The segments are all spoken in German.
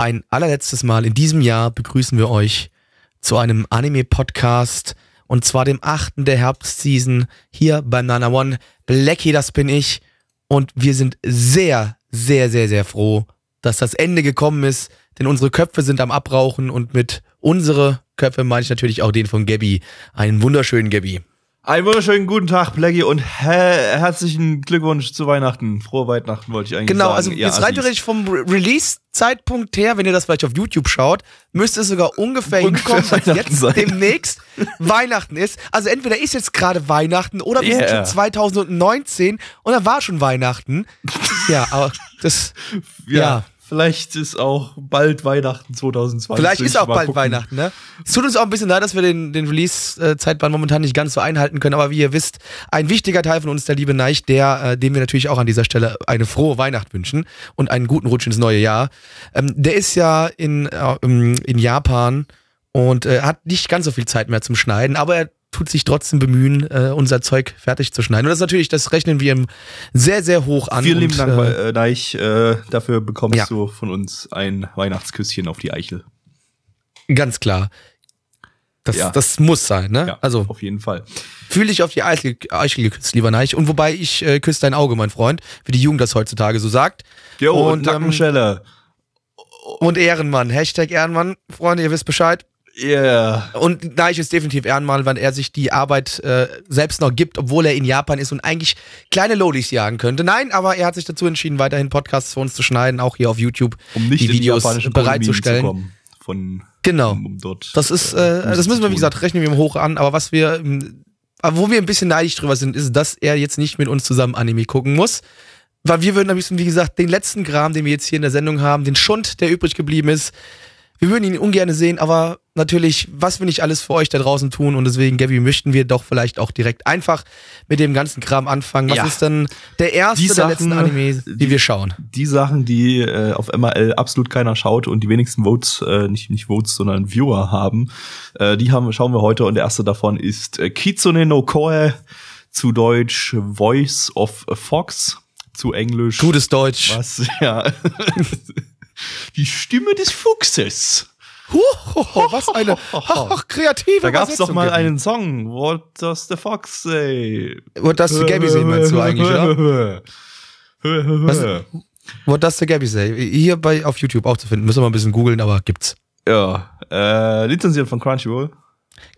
Ein allerletztes Mal in diesem Jahr begrüßen wir euch zu einem Anime-Podcast und zwar dem achten der Herbstseason hier beim Nana One. Blackie, das bin ich und wir sind sehr, sehr, sehr, sehr froh, dass das Ende gekommen ist, denn unsere Köpfe sind am Abrauchen und mit unsere Köpfe meine ich natürlich auch den von Gabby. Einen wunderschönen Gabby. Einen wunderschönen guten Tag, Blackie, und he herzlichen Glückwunsch zu Weihnachten. Frohe Weihnachten wollte ich eigentlich Genau, sagen. also ihr jetzt rein Assis. theoretisch vom Re- Release-Zeitpunkt her, wenn ihr das vielleicht auf YouTube schaut, müsste es sogar ungefähr, Ungefähr hinkommen, dass jetzt sein. demnächst Weihnachten ist. Also entweder ist jetzt gerade Weihnachten oder wir sind Yeah. schon 2019 und dann war schon Weihnachten. ja, aber das, Ja, ja. Vielleicht ist auch bald Weihnachten 2020. vielleicht ist auch bald gucken. Weihnachten, ne? Es tut uns auch ein bisschen leid, dass wir den, den Release-Zeitplan momentan nicht ganz so einhalten können, aber wie ihr wisst, ein wichtiger Teil von uns, der liebe Neich, der, äh, dem wir natürlich auch an dieser Stelle eine frohe Weihnacht wünschen und einen guten Rutsch ins neue Jahr. Ähm, der ist ja in, äh, in Japan und äh, hat nicht ganz so viel Zeit mehr zum Schneiden, aber er tut sich trotzdem bemühen, äh, unser Zeug fertig zu schneiden. Und das ist natürlich, das rechnen wir ihm sehr, sehr hoch an. Vielen lieben Dank, äh, äh, Deich. Äh, dafür bekommst Ja. du von uns ein Weihnachtsküsschen auf die Eichel. Ganz klar. Das, Ja. das muss sein, ne? Ja, also auf jeden Fall. Fühl dich auf die Eichel, Eichel geküsst, lieber Neich. Und wobei ich äh, küsse dein Auge, mein Freund, wie die Jugend das heutzutage so sagt. Jo, und, Und, ähm, Nackenschelle. Und Ehrenmann, Hashtag Ehrenmann, Freunde, ihr wisst Bescheid. Yeah. Und Neich ist definitiv Ehrenmann, weil er sich die Arbeit äh, selbst noch gibt, obwohl er in Japan ist und eigentlich kleine Lodis jagen könnte. Nein, aber er hat sich dazu entschieden, weiterhin Podcasts für uns zu schneiden, auch hier auf YouTube, Um nicht die Videos japanischen bereitzustellen. Zu kommen. Von, Genau. um, dort. Das ist, äh, äh, das müssen wir, wie gesagt, rechnen wir ihm hoch an, aber was wir, ähm, aber wo wir ein bisschen neidisch drüber sind, ist, dass er jetzt nicht mit uns zusammen Anime gucken muss. Weil wir würden am liebsten, wie gesagt, den letzten Kram, den wir jetzt hier in der Sendung haben, den Schund, der übrig geblieben ist, wir würden ihn ungern sehen, aber natürlich, was wir nicht alles für euch da draußen tun und deswegen, Gabby, möchten wir doch vielleicht auch direkt einfach mit dem ganzen Kram anfangen. Was Ja. ist denn der erste Die der Sachen, letzten Anime, die, die- wir schauen? die Sachen, die äh, auf MRL absolut keiner schaut und die wenigsten Votes, äh, nicht, nicht Votes, sondern Viewer haben, äh, die haben, schauen wir heute und der erste davon ist äh, Kitsune no Koe, zu Deutsch Voice of a Fox, zu Englisch Gutes Deutsch. was, ja. die Stimme des Fuchses. Huch, was eine ach, kreative Da gab's doch mal Gabby. einen Song, What does the fox say? What does the Gabby say, meinst du eigentlich, oder? Was? What does the Gabby say? Hier bei, auf YouTube auch zu finden. Müssen wir mal ein bisschen googeln, aber gibt's. Ja, äh, lizenziert von Crunchyroll.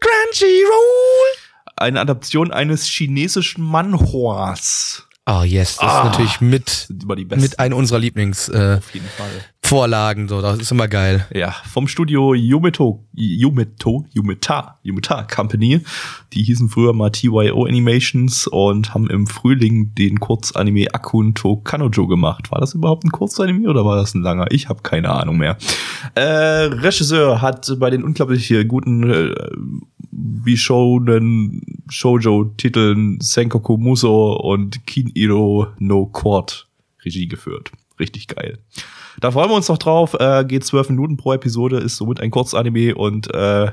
Crunchyroll! Eine Adaption eines chinesischen Manhwas. Oh yes, das Ah. ist natürlich mit, mit einer unserer Lieblingsvorlagen. Äh, auf jeden Fall. Vorlagen, so, das ist immer geil. Ja, vom Studio Yumeto, Yumeto, Yumeta, Yumeta Company. Die hießen früher mal TYO Animations und haben im Frühling den Kurzanime Akun to Kanojo gemacht. War das überhaupt ein Kurzanime oder war das ein langer? Ich habe keine Ahnung mehr. Äh, Regisseur hat bei den unglaublich guten äh, Bishonen Shoujo-Titeln Senkoku Muso und Kiniro no Court Regie geführt. Richtig geil. Da freuen wir uns noch drauf. Äh, geht zwölf Minuten pro Episode, ist somit ein Kurzanime und äh,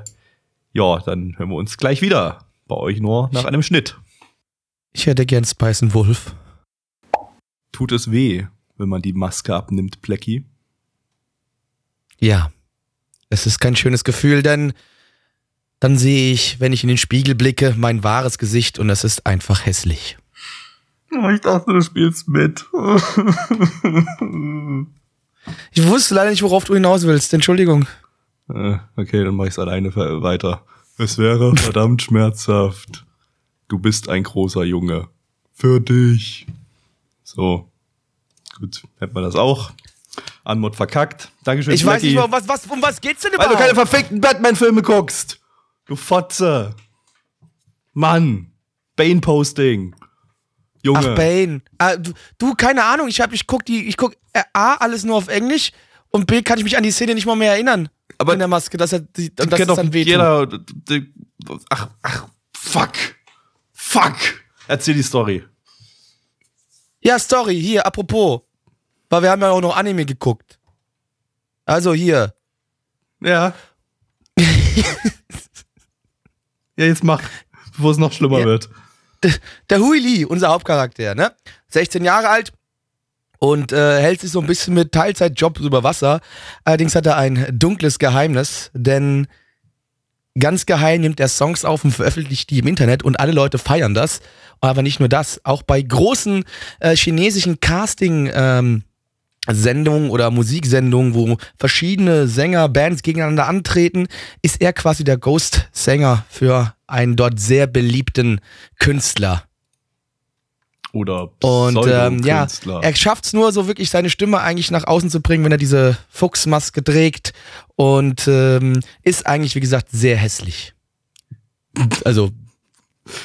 ja, dann hören wir uns gleich wieder. Bei euch nur nach einem Schnitt. Ich hätte gern Spice and Wolf. Tut es weh, wenn man die Maske abnimmt, Plecky? Ja. Es ist kein schönes Gefühl, denn dann sehe ich, wenn ich in den Spiegel blicke, mein wahres Gesicht und es ist einfach hässlich. Ich dachte, du spielst mit. Ich wusste leider nicht, worauf du hinaus willst. Entschuldigung. Äh, okay, dann mach ich's alleine ver- weiter. Es wäre verdammt schmerzhaft. Du bist ein großer Junge. Für dich. So. Gut, hätten wir das auch. Anmod verkackt. Dankeschön, Ich weiß Blackie. nicht, um was, was, um was geht's denn Weil du überhaupt? keine verfickten Batman-Filme guckst. Du Fotze. Mann. Bane-Posting. Junge. Ach, Bane. Ah, du, du, keine Ahnung, ich hab, ich guck die, ich guck äh, A, alles nur auf Englisch und B, kann ich mich an die Szene nicht mal mehr erinnern. Aber- in der Maske, dass er, die, und das ist doch dann wehtut. jeder. die- Ach, ach, fuck. Fuck. Erzähl die Story. Ja, Story, hier, apropos. Weil wir haben ja auch noch Anime geguckt. Also hier. Ja. ja, jetzt mach, bevor es noch schlimmer Ja. wird. Der Hui Lee, unser Hauptcharakter, ne? 16 Jahre alt und äh, hält sich so ein bisschen mit Teilzeitjobs über Wasser. Allerdings hat er ein dunkles Geheimnis, denn ganz geheim nimmt er Songs auf und veröffentlicht die im Internet und alle Leute feiern das. Aber nicht nur das, auch bei großen äh, chinesischen Casting ähm, Sendungen oder Musiksendungen, wo verschiedene Sänger, Bands gegeneinander antreten, ist er quasi der Ghost-Sänger für einen dort sehr beliebten Künstler. Oder Und ähm, ja, er schafft es nur so wirklich seine Stimme eigentlich nach außen zu bringen, wenn er diese Fuchsmaske trägt und ähm, ist eigentlich, wie gesagt, sehr hässlich. Also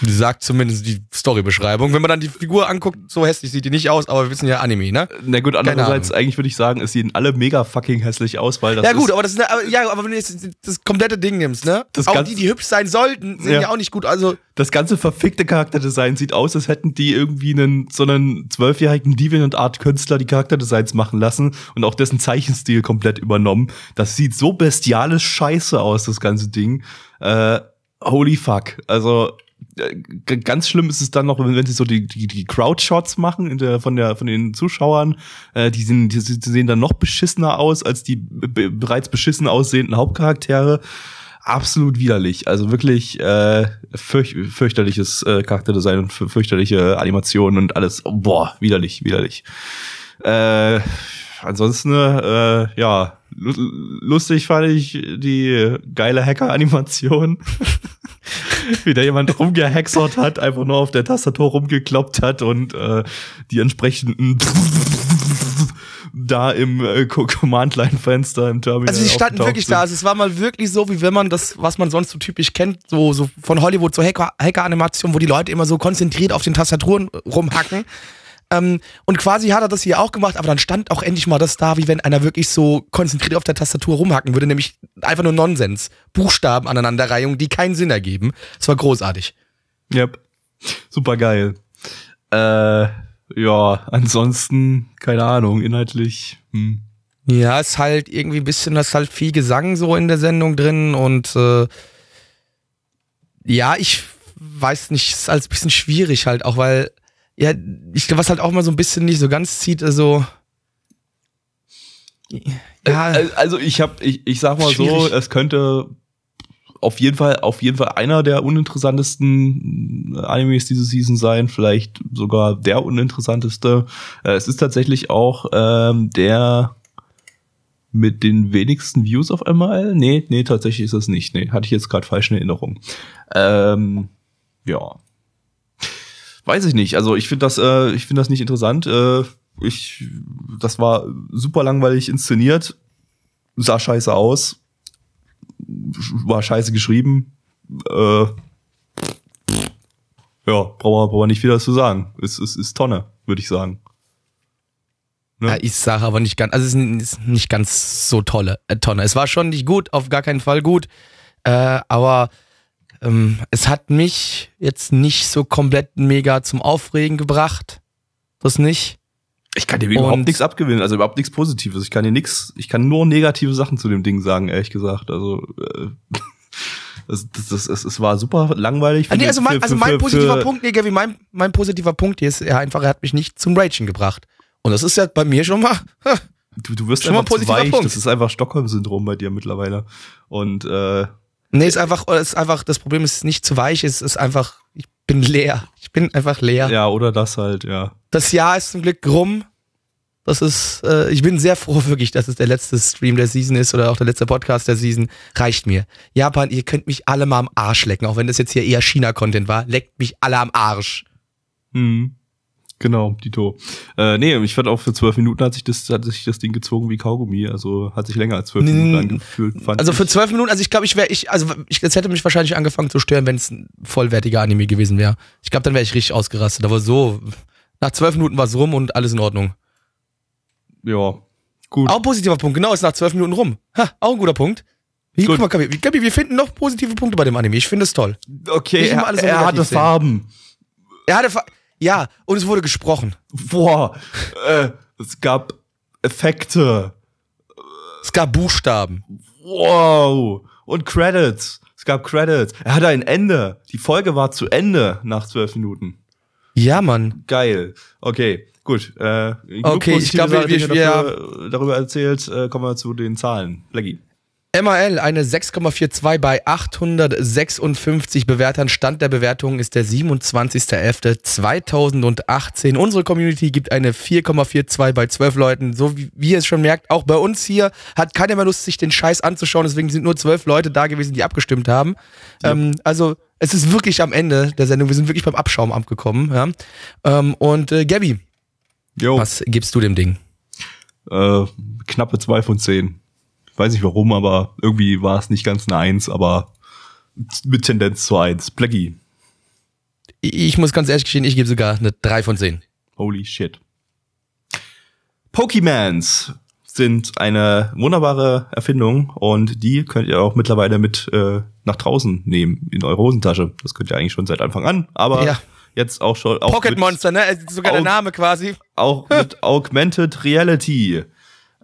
sagt zumindest die Storybeschreibung. Wenn man dann die Figur anguckt, so hässlich sieht die nicht aus, aber wir wissen ja Anime, ne? Na gut, andererseits, eigentlich würde ich sagen, es sehen alle mega fucking hässlich aus, weil das ja gut, aber das ist eine, aber, ja, aber wenn du jetzt das komplette Ding nimmst, ne? Das auch die, die hübsch sein sollten, sehen ja, Ja. auch nicht gut. Also das ganze verfickte Charakterdesign sieht aus, als hätten die irgendwie einen so einen zwölfjährigen Deviant Art Künstler die Charakterdesigns machen lassen und auch dessen Zeichenstil komplett übernommen. Das sieht so bestialisch scheiße aus, das ganze Ding. Äh, holy fuck. Also ganz schlimm ist es dann noch, wenn, wenn sie so die, die, die Crowd-Shots machen in der, von, der, von den Zuschauern. Äh, die, sind, die, sehen dann noch beschissener aus als die be bereits beschissen aussehenden Hauptcharaktere. Absolut widerlich. Also wirklich äh, fürch fürchterliches äh, Charakterdesign und fü- fürchterliche Animationen und alles. Boah, widerlich, widerlich. Äh, ansonsten, äh, ja, lu- lustig fand ich die geile Hacker-Animation. Wie da jemand rumgehexert hat, einfach nur auf der Tastatur rumgekloppt hat und äh, die entsprechenden da im äh, Co- Command-Line-Fenster im Terminal Also die standen wirklich sind. da. Also es war mal wirklich so, wie wenn man das, was man sonst so typisch kennt, so, so von Hollywood, so Hacker- Hacker-Animationen, wo die Leute immer so konzentriert auf den Tastaturen rumhacken. Ähm, und quasi hat er das hier auch gemacht, aber dann stand auch endlich mal das da, wie wenn einer wirklich so konzentriert auf der Tastatur rumhacken würde, nämlich einfach nur Nonsens. Buchstaben aneinanderreihung, die keinen Sinn ergeben. Es war großartig. Yep. Super geil. Äh, ja, ansonsten, keine Ahnung, inhaltlich. Hm. Ja, ist halt irgendwie ein bisschen, ist halt viel Gesang so in der Sendung drin und äh, ja, ich weiß nicht, ist alles ein bisschen schwierig halt auch, weil ja, ich glaube, was halt auch mal so ein bisschen nicht so ganz zieht, also ja, Äh, Also ich habe, ich, ich sag mal so, Schwierig. es könnte auf jeden Fall, auf jeden Fall einer der uninteressantesten Animes diese Season sein, vielleicht sogar der uninteressanteste. Äh, es ist tatsächlich auch ähm, der mit den wenigsten Views auf einmal. Nee, nee, tatsächlich ist es nicht. Nee, hatte ich jetzt gerade falsch in Erinnerung. Ähm, ja. Weiß ich nicht. Also ich finde das, äh, ich finde das nicht interessant. Äh, ich, das war super langweilig inszeniert, sah scheiße aus, war scheiße geschrieben. Äh, ja, brauchen wir, brauchen wir nicht viel dazu sagen. Es ist, ist Tonne, würde ich sagen. Ne? ja, ich sage aber nicht ganz, also es ist ist nicht ganz so tolle äh, Tonne. Es war schon nicht gut, auf gar keinen Fall gut, äh, aber ähm, es hat mich jetzt nicht so komplett mega zum Aufregen gebracht. Das nicht. Ich kann dir überhaupt nichts abgewinnen, also überhaupt nichts Positives. Ich kann dir nichts, ich kann nur negative Sachen zu dem Ding sagen, ehrlich gesagt. Also äh, das, das, das, es, es war super langweilig. Ah, nee, also mein, für- also für- mein für- positiver für- Punkt, nee, Gavi, mein, mein positiver Punkt hier ist ja einfach, er hat mich nicht zum Ragen gebracht. Und das ist ja bei mir schon mal. Du, du wirst Schon mal einfach zu positiver weich. Punkt. Das ist einfach Stockholm-Syndrom bei dir mittlerweile. Und äh, Nee, ist einfach, ist einfach, das Problem ist nicht zu weich, es ist einfach, ich bin leer. Ich bin einfach leer. ja, oder das halt, ja. Das Jahr ist zum Glück rum. Das ist, äh, ich bin sehr froh wirklich, dass es der letzte Stream der Season ist oder auch der letzte Podcast der Season. Reicht mir. Japan, ihr könnt mich alle mal am Arsch lecken, auch wenn das jetzt hier eher China-Content war. Leckt mich alle am Arsch. Hm. Genau, Dito. Äh, nee, ich fand auch für zwölf Minuten hat sich das, hat sich das Ding gezogen wie Kaugummi. Also hat sich länger als zwölf Nee, Minuten angefühlt. Fand Also für zwölf Minuten, also ich glaube, ich wäre, ich, also ich, es hätte mich wahrscheinlich angefangen zu stören, wenn es ein vollwertiger Anime gewesen wäre. Ich glaube, dann wäre ich richtig ausgerastet. Aber so, nach zwölf Minuten war es rum und alles in Ordnung. ja, gut. Auch ein positiver Punkt, genau, ist nach zwölf Minuten rum. Ha, auch ein guter Punkt. Wie, guck mal, Gabi, Gabi, wir finden noch positive Punkte bei dem Anime. Ich finde es toll. Okay, er, er hatte sehen. Farben. Er hatte, Fa- ja, und es wurde gesprochen. Boah, äh, es gab Effekte. Es gab Buchstaben. Wow. Und Credits. Es gab Credits. Er hatte ein Ende. Die Folge war zu Ende nach zwölf Minuten. Ja, Mann. Geil. Okay, gut. Äh, Okay, ich glaube, wir- dafür, darüber erzählt. Äh, kommen wir zu den Zahlen. Blackie. MAL eine 6,42 bei 856 Bewertern. Stand der Bewertung ist der 27.11.2018. Unsere Community gibt eine 4,42 bei 12 Leuten. So wie, wie ihr es schon merkt, auch bei uns hier hat keiner mehr Lust, sich den Scheiß anzuschauen. Deswegen sind nur 12 Leute da gewesen, die abgestimmt haben. Ja. Ähm, also es ist wirklich am Ende der Sendung. Wir sind wirklich beim Abschaumamt gekommen. Ja? Ähm, und äh, Gabby, Yo. was gibst du dem Ding? Äh, knappe 2 von 10 weiß nicht warum, aber irgendwie war es nicht ganz eine Eins, aber mit Tendenz zu eins. Blackie. Ich muss ganz ehrlich gestehen, ich gebe sogar eine 3 von 10. Holy shit. Pokemans sind eine wunderbare Erfindung und die könnt ihr auch mittlerweile mit äh, nach draußen nehmen in eure Hosentasche. Das könnt ihr eigentlich schon seit Anfang an, aber Ja. jetzt auch schon auch Pocket Monster, ne? Sogar der Name quasi. auch mit Augmented Reality.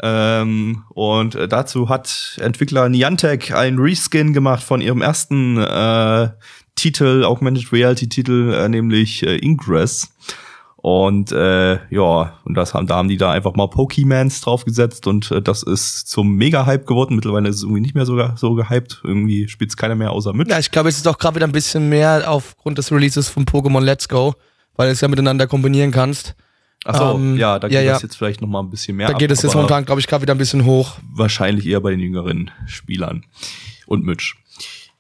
Ähm, und äh, dazu hat Entwickler Niantic einen Reskin gemacht von ihrem ersten äh, Titel, Augmented Reality Titel, äh, nämlich äh, Ingress. Und äh, ja, und das haben, da haben die da einfach mal Pokemans draufgesetzt und äh, das ist zum Mega-Hype geworden. Mittlerweile ist es irgendwie nicht mehr so, so gehypt. Irgendwie spielt es keiner mehr außer mit. Ja, ich glaube, es ist auch gerade wieder ein bisschen mehr aufgrund des Releases von Pokémon Let's Go, weil du es ja miteinander kombinieren kannst. Achso, ähm, ja, da geht ja, ja. das jetzt vielleicht noch mal ein bisschen mehr Da ab, geht es jetzt momentan, glaube ich, gerade wieder ein bisschen hoch. wahrscheinlich eher bei den jüngeren Spielern und Mitch.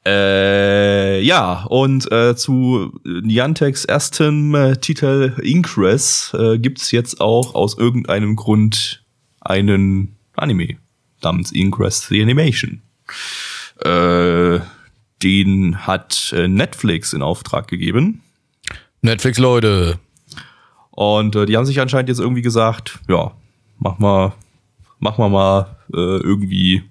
Äh, ja, und äh, zu Niantecs erstem äh, Titel Ingress äh, gibt's jetzt auch aus irgendeinem Grund einen Anime namens Ingress the Animation. Äh, den hat äh, Netflix in Auftrag gegeben. Netflix, Leute. Und äh, die haben sich anscheinend jetzt irgendwie gesagt, ja, mach mal, mach mal mal äh, irgendwie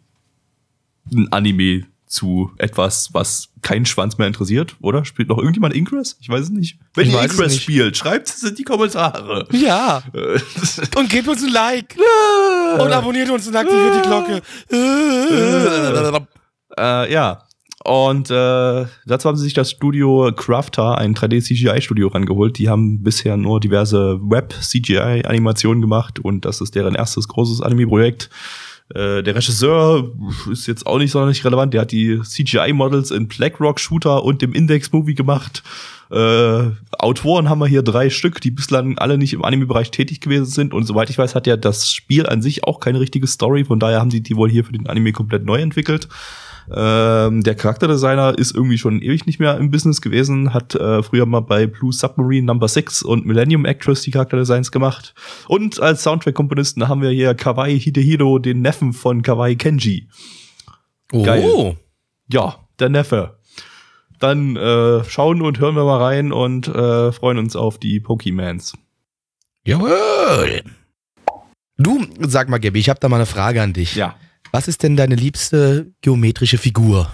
ein Anime zu etwas, was keinen Schwanz mehr interessiert, oder? Spielt noch irgendjemand Ingress? Ich weiß es nicht. Wenn Ich ihr Ingress nicht. spielt, schreibt es in die Kommentare. Ja. Äh, Und gebt uns ein Like. Und abonniert uns und aktiviert die Glocke. äh, ja. Und äh, dazu haben sie sich das Studio Crafter, ein 3D-CGI-Studio, rangeholt. Die haben bisher nur diverse Web-CGI-Animationen gemacht und das ist deren erstes großes Anime-Projekt. Äh, der Regisseur ist jetzt auch nicht sonderlich relevant. Der hat die CGI-Models in Blackrock Shooter und dem Index-Movie gemacht. Äh, Autoren haben wir hier drei Stück, die bislang alle nicht im Anime-Bereich tätig gewesen sind. Und soweit ich weiß, hat ja das Spiel an sich auch keine richtige Story. Von daher haben sie die wohl hier für den Anime komplett neu entwickelt. Ähm, der Charakterdesigner ist irgendwie schon ewig nicht mehr im Business gewesen, hat äh, früher mal bei Blue Submarine Number 6 und Millennium Actress die Charakterdesigns gemacht. Und als Soundtrack-Komponisten haben wir hier Kawaii Hidehiro, den Neffen von Kawaii Kenji. Geil. Oh. Ja, der Neffe. Dann äh, schauen und hören wir mal rein und äh, freuen uns auf die Pokemans. Jawohl. Du, sag mal, Gabi, ich habe da mal eine Frage an dich. Ja, Was ist denn deine liebste geometrische Figur?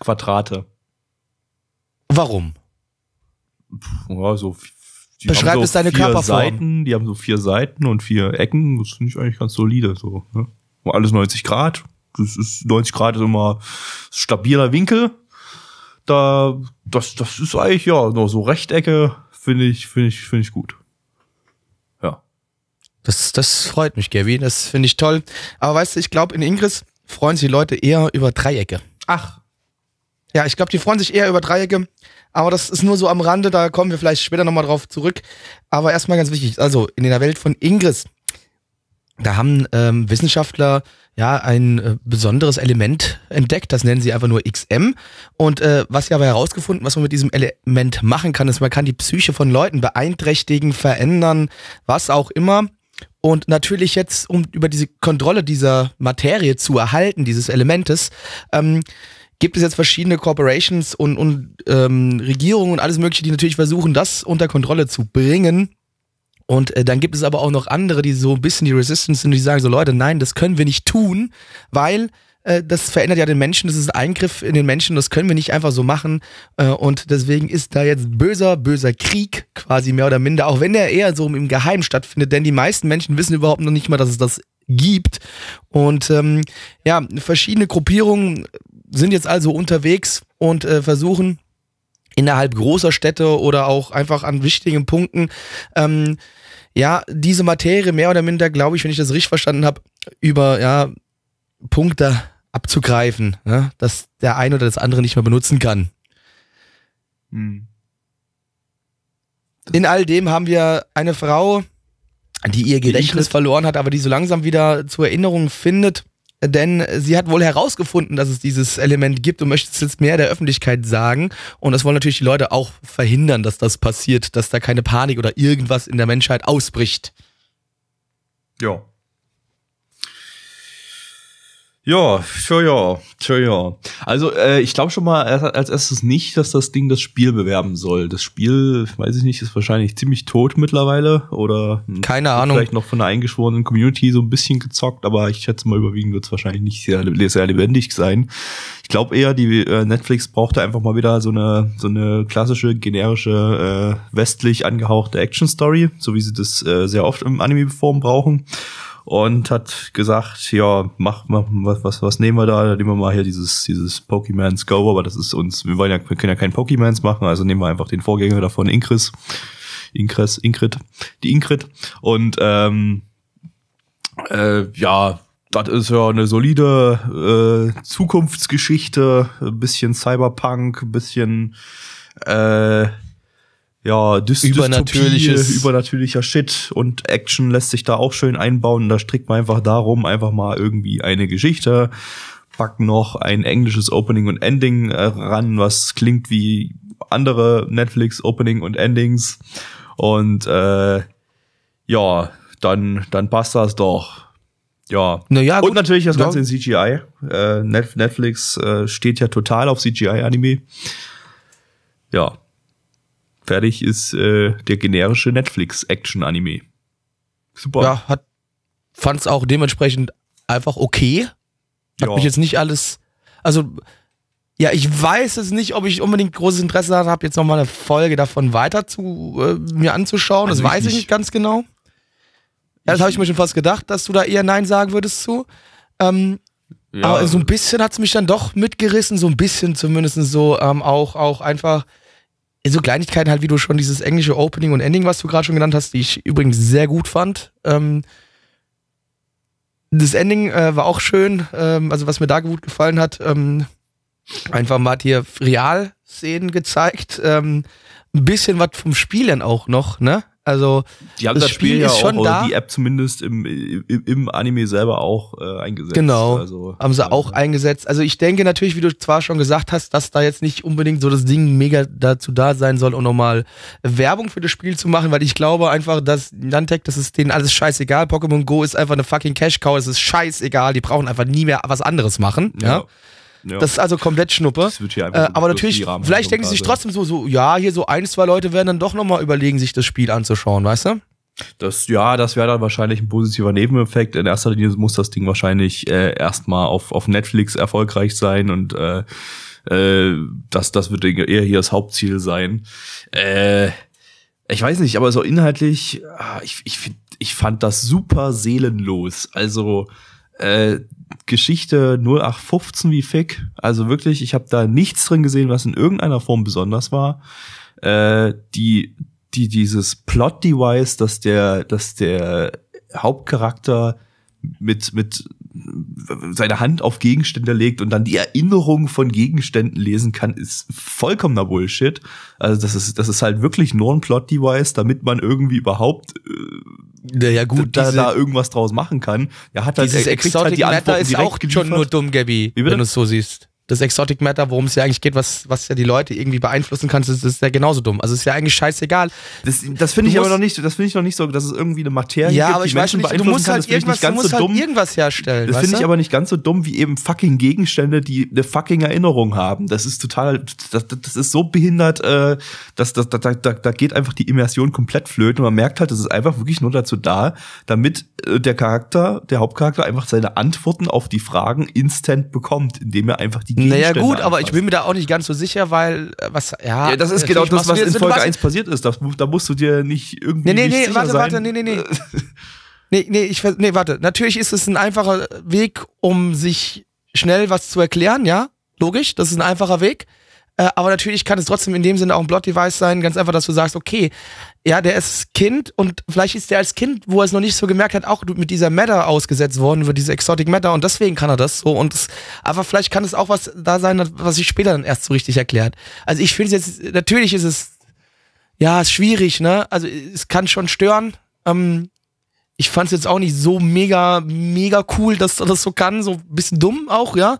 Quadrate. Warum? Ja, so Beschreib haben so es deine vier Körperform. Seiten, die haben so vier Seiten und vier Ecken. Das finde ich eigentlich ganz solide. So, ne? Alles 90 Grad. Das ist 90 Grad ist immer stabiler Winkel. Da, das, das ist eigentlich ja nur so Rechtecke. Finde ich, finde ich, finde ich gut. Das, das freut mich, Gabi. Das finde ich toll. Aber weißt du, ich glaube, in Ingress freuen sich die Leute eher über Dreiecke. Ach, Ja, ich glaube, die freuen sich eher über Dreiecke. Aber das ist nur so am Rande, da kommen wir vielleicht später nochmal drauf zurück. Aber erstmal ganz wichtig, also in der Welt von Ingress da haben ähm, Wissenschaftler ja ein äh, besonderes Element entdeckt, das nennen sie einfach nur XM. Und äh, was sie aber herausgefunden, was man mit diesem Element machen kann, ist, man kann die Psyche von Leuten beeinträchtigen, verändern, was auch immer. Und natürlich jetzt, um über diese Kontrolle dieser Materie zu erhalten, dieses Elementes, ähm, gibt es jetzt verschiedene Corporations und, und ähm, Regierungen und alles Mögliche, die natürlich versuchen, das unter Kontrolle zu bringen. Und äh, dann gibt es aber auch noch andere, die so ein bisschen die Resistance sind, die sagen so, Leute, nein, das können wir nicht tun, weil das verändert ja den Menschen, das ist ein Eingriff in den Menschen, das können wir nicht einfach so machen. Äh, und deswegen ist da jetzt böser, böser Krieg quasi mehr oder minder, auch wenn der eher so im Geheimen stattfindet, denn die meisten Menschen wissen überhaupt noch nicht mal, dass es das gibt. Und ähm, ja, verschiedene Gruppierungen sind jetzt also unterwegs und äh, versuchen innerhalb großer Städte oder auch einfach an wichtigen Punkten, ähm, ja, diese Materie mehr oder minder, glaube ich, wenn ich das richtig verstanden habe, über ja, Punkte abzugreifen, ne? dass der eine oder das andere nicht mehr benutzen kann. Hm. In all dem haben wir eine Frau, die ihr Gedächtnis verloren hat, aber die so langsam wieder zur Erinnerung findet denn sie hat wohl herausgefunden, dass es dieses Element gibt und möchte es jetzt mehr der Öffentlichkeit sagen. Und das wollen natürlich die Leute auch verhindern, dass das passiert, dass da keine Panik oder irgendwas in der Menschheit ausbricht. Ja. Ja, tja, ja, tja, ja. Also äh, ich glaube schon mal als erstes nicht, dass das Ding das Spiel bewerben soll. Das Spiel, weiß ich nicht, ist wahrscheinlich ziemlich tot mittlerweile oder keine Ahnung. Vielleicht noch von der eingeschworenen Community so ein bisschen gezockt, aber ich schätze mal überwiegend wird es wahrscheinlich nicht sehr, sehr lebendig sein. Ich glaube eher, die äh, Netflix brauchte einfach mal wieder so eine so eine klassische generische äh, westlich angehauchte Action Story, so wie sie das äh, sehr oft im Anime-Form brauchen und hat gesagt, ja, mach, mach was, was, was nehmen wir da? Nehmen wir mal hier dieses, dieses Pokémon's Go, aber das ist uns, wir wollen ja, wir können ja keinen Pokémons machen, also nehmen wir einfach den Vorgänger davon, Inkris, Inkris, Inkrit, die Inkrit. Und ähm, äh, ja, das ist ja eine solide äh, Zukunftsgeschichte, ein bisschen Cyberpunk, ein bisschen äh, ja, Dys Übernatürliches. übernatürlicher Shit und Action lässt sich da auch schön einbauen. Da strickt man einfach darum, einfach mal irgendwie eine Geschichte, packt noch ein englisches Opening und Ending äh, ran, was klingt wie andere Netflix Opening und Endings. Und äh, ja, dann, dann passt das doch. Ja. Naja, und natürlich das Ganze in CGI. Äh, Netflix äh, steht ja total auf CGI-Anime. Ja, fertig ist äh, der generische Netflix-Action-Anime. Super. Ja, hat, fand's auch dementsprechend einfach okay. Hat ja. mich jetzt nicht alles, also ja, ich weiß es nicht, ob ich unbedingt großes Interesse habe, jetzt nochmal eine Folge davon weiter zu äh, mir anzuschauen. Also das weiß ich nicht. nicht ganz genau. Ja, das habe ich mir schon fast gedacht, dass du da eher Nein sagen würdest zu. Ähm, ja. Aber so ein bisschen hat's mich dann doch mitgerissen, so ein bisschen zumindest so ähm, auch, auch einfach so Kleinigkeiten halt, wie du schon dieses englische Opening und Ending, was du gerade schon genannt hast, die ich übrigens sehr gut fand. Ähm, das Ending äh, war auch schön, ähm, also was mir da gut gefallen hat, ähm, einfach mal hier Realszenen gezeigt, ähm, ein bisschen was vom Spielen auch noch, ne? Also die haben das, das Spiel, Spiel ja ist schon auch, da. die App zumindest im, im, im Anime selber auch äh, eingesetzt. Genau, also, haben sie auch eingesetzt. Also ich denke natürlich, wie du zwar schon gesagt hast, dass da jetzt nicht unbedingt so das Ding mega dazu da sein soll, um nochmal Werbung für das Spiel zu machen, weil ich glaube einfach, dass Nantec, das ist denen alles scheißegal. Pokémon Go ist einfach eine fucking Cash Cow, es ist scheißegal. Die brauchen einfach nie mehr was anderes machen. ja? ja? Ja. Das ist also komplett Schnuppe. Das wird hier einfach äh, aber natürlich, vielleicht denken sie sich trotzdem so, so, ja, hier so ein, zwei Leute werden dann doch nochmal überlegen, sich das Spiel anzuschauen, weißt du? Das, ja, das wäre dann wahrscheinlich ein positiver Nebeneffekt. In erster Linie muss das Ding wahrscheinlich äh, erstmal auf, auf Netflix erfolgreich sein und äh, äh, das, das wird eher hier das Hauptziel sein. Äh, ich weiß nicht, aber so inhaltlich, ah, ich, ich, find, ich fand das super seelenlos. Also äh, Geschichte 0815 wie Fick. Also wirklich, ich habe da nichts drin gesehen, was in irgendeiner Form besonders war. Äh, die, die, dieses Plot-Device, dass der, dass der Hauptcharakter mit, mit seine Hand auf Gegenstände legt und dann die Erinnerung von Gegenständen lesen kann, ist vollkommener Bullshit. Also das ist, das ist halt wirklich nur ein Plot-Device, damit man irgendwie überhaupt Ja, ja gut, da, diese, da irgendwas draus machen kann. Er hat halt, dieses er Exotic halt die Matter Antworten ist auch schon nur dumm, Gabby, wenn du es so siehst. Das Exotic Matter, worum es ja eigentlich geht, was, was ja die Leute irgendwie beeinflussen kann, das ist ja genauso dumm. Also ist ja eigentlich scheißegal. Das, das finde ich Du aber musst- noch nicht, das finde ich noch nicht so, dass es irgendwie eine Materie Ja, gibt, aber die ich weiß Menschen nicht, du beeinflussen musst kann. halt Das finde ich irgendwas, du musst so halt dumm. irgendwas herstellen. Das finde ich du? aber nicht ganz so dumm wie eben fucking Gegenstände, die eine fucking Erinnerung haben. Das ist total, das, das ist so behindert, äh, dass das, da, da, da da geht einfach die Immersion komplett flöten und man merkt halt, das ist einfach wirklich nur dazu da, damit äh, der Charakter, der Hauptcharakter einfach seine Antworten auf die Fragen instant bekommt, indem er einfach die Naja, Gegenstände gut, aber ich anfasst. bin mir da auch nicht ganz so sicher, weil, äh, was, ja. ja, das ist natürlich genau das, was in Folge machst- 1 passiert ist. Das, da musst du dir nicht irgendwie Nee, nee, nicht nee, sicher warte, sein. warte, nee, nee, nee. Nee, nee, ich, nee, warte. Natürlich ist es ein einfacher Weg, um sich schnell was zu erklären, ja? Logisch, das ist ein einfacher Weg. Äh, aber natürlich kann es trotzdem in dem Sinne auch ein Plot-Device sein, ganz einfach, dass du sagst, okay, ja, der ist Kind und vielleicht ist der als Kind, wo er es noch nicht so gemerkt hat, auch mit dieser Matter ausgesetzt worden, über diese Exotic Matter und deswegen kann er das so und es, aber vielleicht kann es auch was da sein, was sich später dann erst so richtig erklärt. Also ich finde es jetzt, natürlich ist es, ja, ist schwierig, ne? Also es kann schon stören. Ähm, ich fand es jetzt auch nicht so mega, mega cool, dass er das so kann, so ein bisschen dumm auch, ja.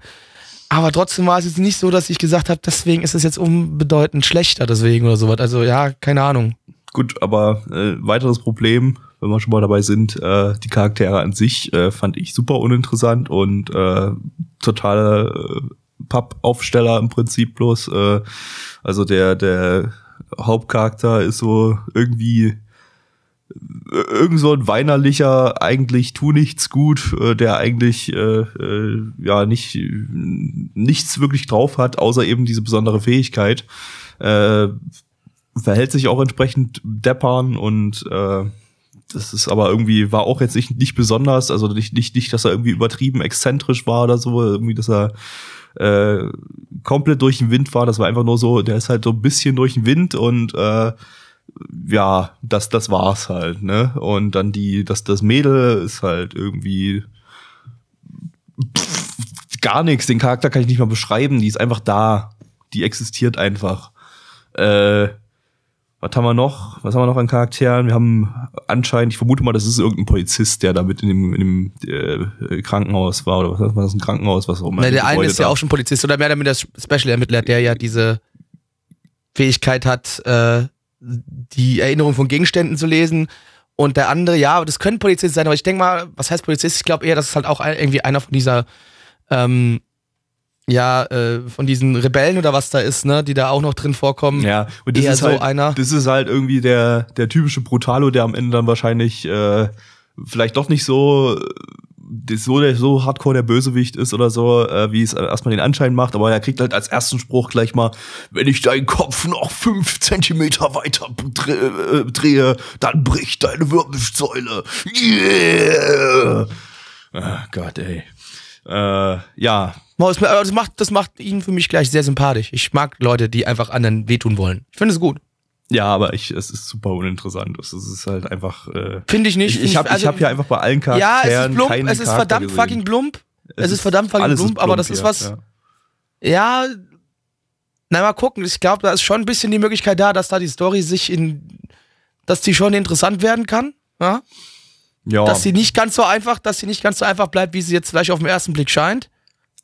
Aber trotzdem war es jetzt nicht so, dass ich gesagt habe, deswegen ist es jetzt unbedeutend schlechter, deswegen oder sowas. Also ja, keine Ahnung. Gut, aber äh, weiteres Problem, wenn wir schon mal dabei sind, äh, die Charaktere an sich äh, fand ich super uninteressant und äh, totale äh, Pappaufsteller im Prinzip bloß. Äh, also der der Hauptcharakter ist so irgendwie irgend so ein weinerlicher, eigentlich tu nichts gut, äh, der eigentlich äh, äh, ja nicht nichts wirklich drauf hat, außer eben diese besondere Fähigkeit. Äh, verhält sich auch entsprechend deppern und äh, das ist aber irgendwie, war auch jetzt nicht, nicht besonders, also nicht, nicht, nicht, dass er irgendwie übertrieben exzentrisch war oder so, irgendwie, dass er äh, komplett durch den Wind war, das war einfach nur so, der ist halt so ein bisschen durch den Wind und äh, ja, das, das war's halt, ne? Und dann die, das, das Mädel ist halt irgendwie pff, gar nichts, den Charakter kann ich nicht mal beschreiben, die ist einfach da, die existiert einfach. Äh, was haben wir noch? Was haben wir noch an Charakteren? Wir haben anscheinend, ich vermute mal, das ist irgendein Polizist, der da mit in dem, in dem äh, Krankenhaus war. Oder was war das? Ein Krankenhaus, was auch immer. Im der eine ist ja auch schon Polizist oder mehr damit der Special-Ermittler, der ja diese Fähigkeit hat, äh, die Erinnerung von Gegenständen zu lesen. Und der andere, ja, das könnte Polizist sein, aber ich denke mal, was heißt Polizist? Ich glaube eher, das ist halt auch irgendwie einer von dieser, ähm, ja, äh, von diesen Rebellen oder was da ist, ne, die da auch noch drin vorkommen. Ja, und das eher ist so halt, einer. das ist halt irgendwie der, der typische Brutalo, der am Ende dann wahrscheinlich äh, vielleicht doch nicht so so der so hardcore der Bösewicht ist oder so, äh, wie es erstmal den Anschein macht, aber er kriegt halt als ersten Spruch gleich mal, wenn ich deinen Kopf noch fünf Zentimeter weiter dre äh, drehe, dann bricht deine Wirbelsäule. Yeah! Ah, Gott, ey. Äh, ja, das, macht, das macht ihn für mich gleich sehr sympathisch. Ich mag Leute, die einfach anderen wehtun wollen. Ich finde es gut. Ja, aber ich, es ist super uninteressant. Es ist halt einfach. Äh, Finde ich nicht. Ich, ich habe also- ich hab hier einfach bei allen Ja, Charakteren es ist plump, keinen es ist Charakter verdammt gesehen. fucking plump. Es, ist verdammt fucking plump, ist aber das ist was. ja. Ja, na mal gucken. Ich glaube, da ist schon ein bisschen die Möglichkeit da, dass da die Story sich in, dass die schon interessant werden kann. Ja? Ja, Dass sie nicht ganz so einfach, dass sie nicht ganz so einfach bleibt, wie sie jetzt vielleicht auf den ersten Blick scheint.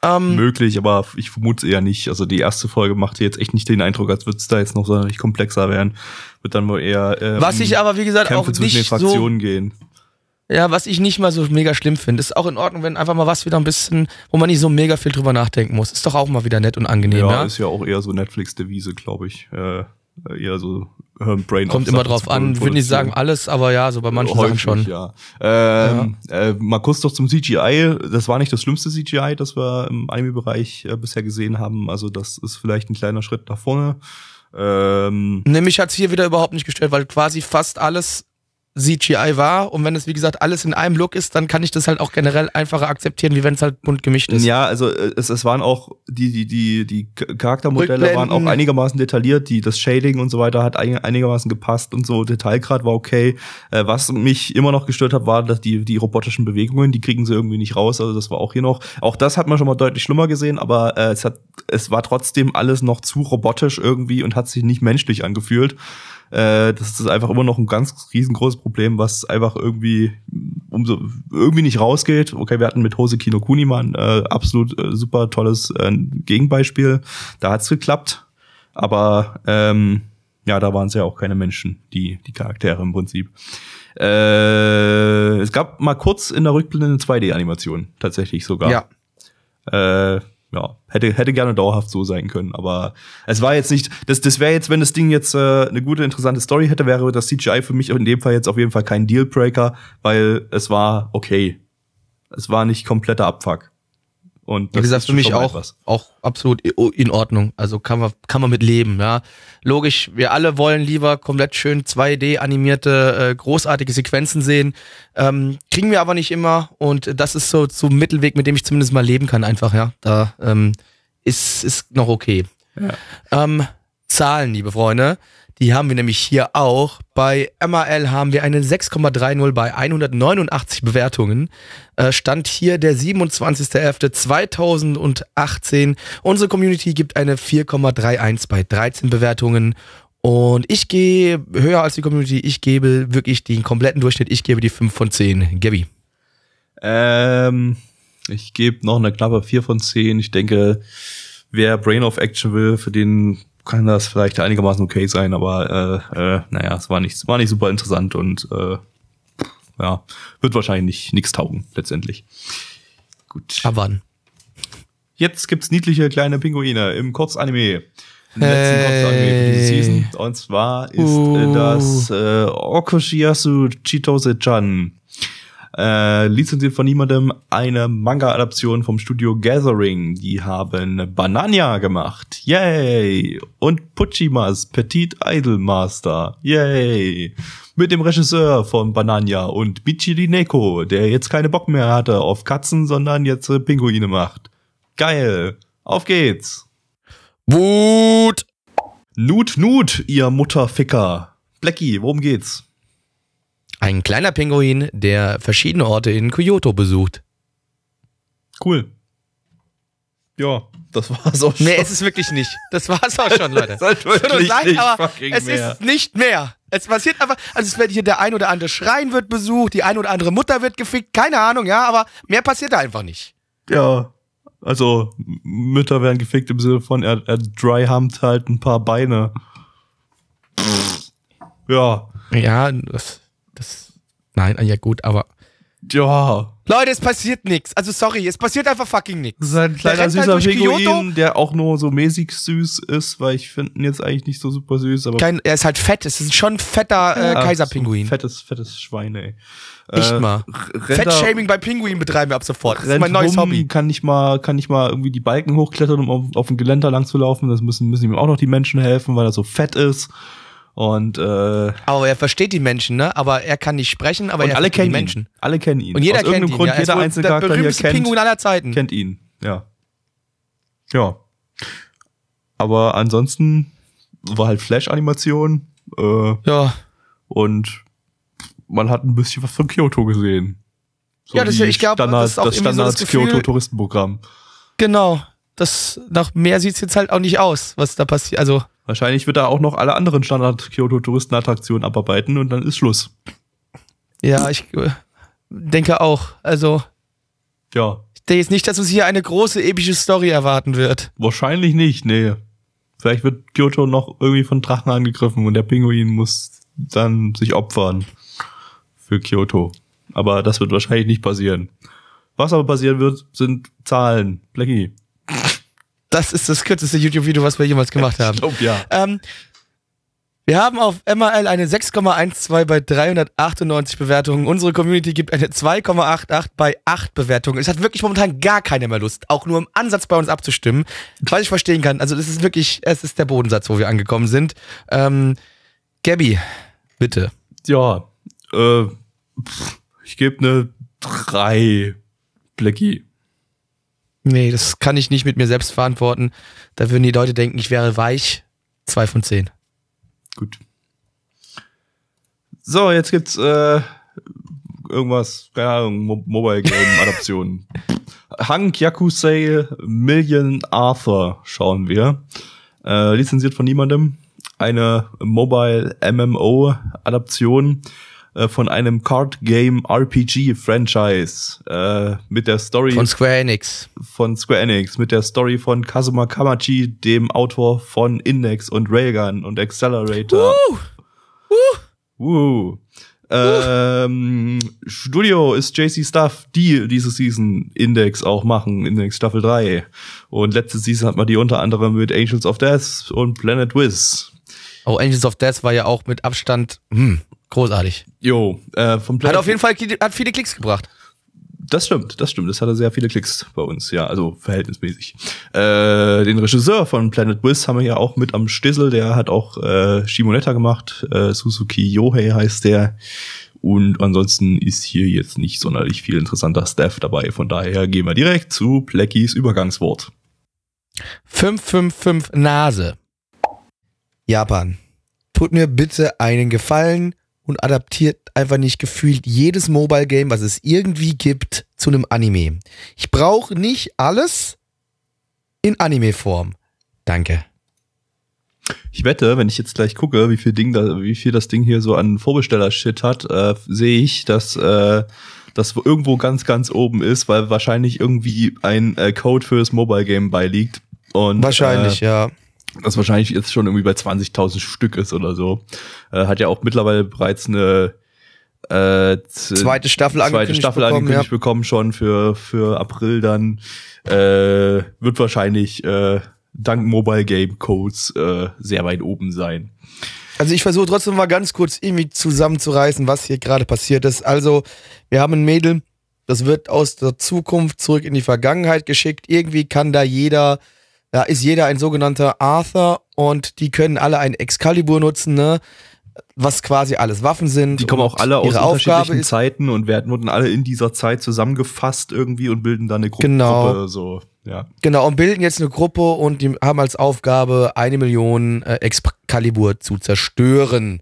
Ähm, möglich, aber ich vermute es eher nicht. Also die erste Folge machte jetzt echt nicht den Eindruck, als würde es da jetzt noch sonderlich komplexer werden. Wird dann wohl eher äh, was ich aber, wie gesagt, Kämpfe auch zwischen den nicht so, Fraktionen gehen. ja, was ich nicht mal so mega schlimm finde. Ist auch in Ordnung, wenn einfach mal was wieder ein bisschen, wo man nicht so mega viel drüber nachdenken muss. Ist doch auch mal wieder nett und angenehm, Ja, ja. ist ja auch eher so Netflix-Devise, glaube ich. Äh, eher so Brain Kommt immer drauf an. Würde nicht sagen alles, aber ja, so bei manchen Sachen Häufig, schon. Ja. Ähm, Äh, mal kurz noch zum CGI. Das war nicht das schlimmste CGI, das wir im Anime-Bereich äh, bisher gesehen haben. Also das ist vielleicht ein kleiner Schritt nach vorne. Ähm, mich hat's hier wieder überhaupt nicht gestört, weil quasi fast alles CGI war und wenn es wie gesagt alles in einem Look ist, dann kann ich das halt auch generell einfacher akzeptieren, wie wenn es halt bunt gemischt ist. Ja, also äh, es, es waren auch die die die die Charaktermodelle waren auch einigermaßen detailliert, die das Shading und so weiter hat ein, einigermaßen gepasst und so Detailgrad war okay. Äh, was mich immer noch gestört hat, war, dass die die robotischen Bewegungen, die kriegen sie irgendwie nicht raus, also das war auch hier noch. Auch das hat man schon mal deutlich schlimmer gesehen, aber äh, es hat es war trotzdem alles noch zu robotisch irgendwie und hat sich nicht menschlich angefühlt. Äh, das ist einfach immer noch ein ganz riesengroßes Problem, was einfach irgendwie umso irgendwie nicht rausgeht. Okay, wir hatten mit Hose Kino Kuniman äh, absolut äh, super tolles äh, Gegenbeispiel. Da hat's geklappt, aber ähm, ja, da waren es ja auch keine Menschen, die die Charaktere im Prinzip. Äh, es gab mal kurz in der Rückblende eine 2D-Animation, tatsächlich sogar. Ja. Äh, ja, hätte, hätte gerne dauerhaft so sein können, aber es war jetzt nicht, das, das wäre jetzt, wenn das Ding jetzt äh, eine gute, interessante Story hätte, wäre das CGI für mich in dem Fall jetzt auf jeden Fall kein Dealbreaker, weil es war okay. Es war nicht kompletter Abfuck. Und Wie gesagt, für mich auch, etwas. auch absolut i- in Ordnung. Also kann man, kann man mit leben, ja. Logisch, wir alle wollen lieber komplett schön 2D animierte, äh, großartige Sequenzen sehen. Ähm, kriegen wir aber nicht immer und das ist so so ein Mittelweg, mit dem ich zumindest mal leben kann, einfach, ja. Da ähm, ist, ist noch okay. Ja. Ähm, Zahlen, liebe Freunde, die haben wir nämlich hier auch. Bei MAL haben wir eine 6,30 bei 189 Bewertungen. Äh, Stand hier der 27.11.2018. Unsere Community gibt eine 4,31 bei 13 Bewertungen. Und ich gehe höher als die Community. Ich gebe wirklich den kompletten Durchschnitt. Ich gebe die 5 von 10. Gabby. Ähm, ich gebe noch eine knappe 4 von 10. Ich denke, wer Brain of Action will, für den kann das vielleicht einigermaßen okay sein, aber äh, äh, naja, es war nicht, war nicht super interessant und äh, ja, wird wahrscheinlich nicht nix taugen, letztendlich. Gut. Ab wann? Jetzt gibt's niedliche kleine Pinguine im Kurzanime. Im letzten Hey. Kurzanime für diese Season. Und zwar ist Uh. das äh, Okoshiyasu Chitose-chan. Äh, lizenziert von niemandem eine Manga-Adaption vom Studio Gathering. Die haben Banania gemacht. Yay! Und Puchimas Petit Idol Master. Yay! Mit dem Regisseur von Banania und Michiri Neko, der jetzt keine Bock mehr hatte auf Katzen, sondern jetzt Pinguine macht. Geil! Auf geht's! Wut! Nut, Nut, ihr Mutterficker. Blackie, worum geht's? Ein kleiner Pinguin, der verschiedene Orte in Kyoto besucht. Cool. Ja, das war's auch schon. Nee, es ist wirklich nicht. Das war's auch schon, Leute. Es ist wirklich sagen, nicht aber es mehr. ist nicht mehr. Es passiert einfach, also es wird hier der ein oder andere Schrein wird besucht, die ein oder andere Mutter wird gefickt, keine Ahnung, ja, aber mehr passiert da einfach nicht. Ja, also Mütter werden gefickt im Sinne von, er, er dryhumpt halt ein paar Beine. Ja, Ja, das, das, nein, ja gut, aber ja. Leute, es passiert nichts. Also sorry, es passiert einfach fucking nichts. Das ist ein kleiner rennt halt süßer Pinguin, Kyoto. der auch nur so mäßig süß ist, weil ich finde ihn jetzt eigentlich nicht so super süß, aber Kein, er ist halt fett, es ist schon ein fetter äh, Ja, Kaiserpinguin. so fettes, fettes Schwein, ey. Echt Äh, mal. rennt da- Fettshaming bei Pinguinen betreiben wir ab sofort. Das ist mein neues rum, Hobby. kann nicht mal, kann nicht mal irgendwie die Balken hochklettern, um auf, auf dem Geländer lang zu laufen. Das müssen, müssen ihm auch noch die Menschen helfen, weil er so fett ist. Und, äh, und Aber er versteht die Menschen, ne? Aber er kann nicht sprechen, aber er alle kennen die Menschen. ihn. Alle kennen ihn. Und jeder Aus kennt ihn. Grund, ja. Er ist jeder einzelne der berühmteste kennt, Pinguin aller Zeiten. kennt ihn. Ja. Ja. Aber ansonsten war halt Flash-Animation, äh, Ja. und man hat ein bisschen was von Kyoto gesehen. So Ja, das- die ich glaub, Standard, das ist auch das irgendwie so das Standard-Kyoto-Touristenprogramm. Genau. Das, nach mehr sieht's jetzt halt auch nicht aus, was da passiert. Also, Wahrscheinlich wird er auch noch alle anderen Standard-Kyoto-Touristenattraktionen abarbeiten und dann ist Schluss. ja, ich äh, denke auch. Also, Ja, ich denke jetzt nicht, dass uns hier eine große epische Story erwarten wird. wahrscheinlich nicht, nee. Vielleicht wird Kyoto noch irgendwie von Drachen angegriffen und der Pinguin muss dann sich opfern für Kyoto. Aber das wird wahrscheinlich nicht passieren. Was aber passieren wird, sind Zahlen. Blackie. Das ist das kürzeste YouTube-Video, was wir jemals gemacht haben. Ich glaub, ja. Ähm, wir haben auf MRL eine 6,12 bei 398 Bewertungen. Unsere Community gibt eine 2,88 bei 8 Bewertungen. Es hat wirklich momentan gar keiner mehr Lust, auch nur im Ansatz bei uns abzustimmen. Was ich verstehen kann. Also, das ist wirklich, es ist der Bodensatz, wo wir angekommen sind. Ähm, Gabby, bitte. Ja, Äh, ich gebe eine 3 Blackie. Nee, das kann ich nicht mit mir selbst verantworten. Da würden die Leute denken, ich wäre weich. Zwei von zehn. Gut. So, jetzt gibt's äh, irgendwas, keine Ahnung, Mo Mobile Game Adaptionen. Hank Yakusei Million Arthur schauen wir. Äh, lizenziert von niemandem. Eine Mobile MMO Adaption äh, von einem Card Game RPG Franchise äh, mit der Story Von Square Enix. von Square Enix mit der Story von Kazuma Kamachi, dem Autor von Index und Railgun und Accelerator. Woo. Ähm, Studio ist JC Stuff, die diese Season Index auch machen, Index Staffel 3. Und letzte Season hat man die unter anderem mit Angels of Death und Planet Wiz. Oh, Angels of Death war ja auch mit Abstand hm, großartig. Jo, äh, vom Hat Planet auf jeden Fall hat viele Klicks gebracht. Das stimmt, das stimmt. Das hatte sehr viele Klicks bei uns, ja, also verhältnismäßig. Äh, den Regisseur von Planet Wiz haben wir ja auch mit am Stissel. Der hat auch äh, Shimonetta gemacht. Äh, Suzuki Yohei heißt der. Und ansonsten ist hier jetzt nicht sonderlich viel interessanter Staff dabei. Von daher gehen wir direkt zu Blackies Übergangswort. 555 Nase. Japan. Tut mir bitte einen Gefallen und adaptiert einfach nicht gefühlt jedes Mobile Game, was es irgendwie gibt, zu einem Anime. Ich brauche nicht alles in Anime-Form. Danke. Ich wette, wenn ich jetzt gleich gucke, wie viel Ding da, wie viel das Ding hier so an Vorbesteller-Shit hat, äh, sehe ich, dass äh, das irgendwo ganz, ganz oben ist, weil wahrscheinlich irgendwie ein äh, Code fürs Mobile Game beiliegt. Und, Wahrscheinlich, äh, ja. Das wahrscheinlich jetzt schon irgendwie bei 20.000 Stück ist oder so. Äh, hat ja auch mittlerweile bereits eine äh, Zweite Staffel zweite angekündigt Staffel bekommen, angekündigt bekommen schon für, für April dann. Äh, wird wahrscheinlich äh, dank Mobile Game Codes äh, sehr weit oben sein. Also ich versuche trotzdem mal ganz kurz irgendwie zusammenzureißen, was hier gerade passiert ist. Also, wir haben ein Mädel, das wird aus der Zukunft zurück in die Vergangenheit geschickt. Irgendwie kann da jeder, da ist jeder ein sogenannter Arthur und die können alle ein Excalibur nutzen, ne? Was quasi alles Waffen sind. Die kommen auch alle aus Aufgabe unterschiedlichen ist, Zeiten und werden wurden alle in dieser Zeit zusammengefasst irgendwie und bilden dann eine Gru Genau. Gruppe. So, ja. Genau, und bilden jetzt eine Gruppe und die haben als Aufgabe, eine Million äh, Excalibur zu zerstören.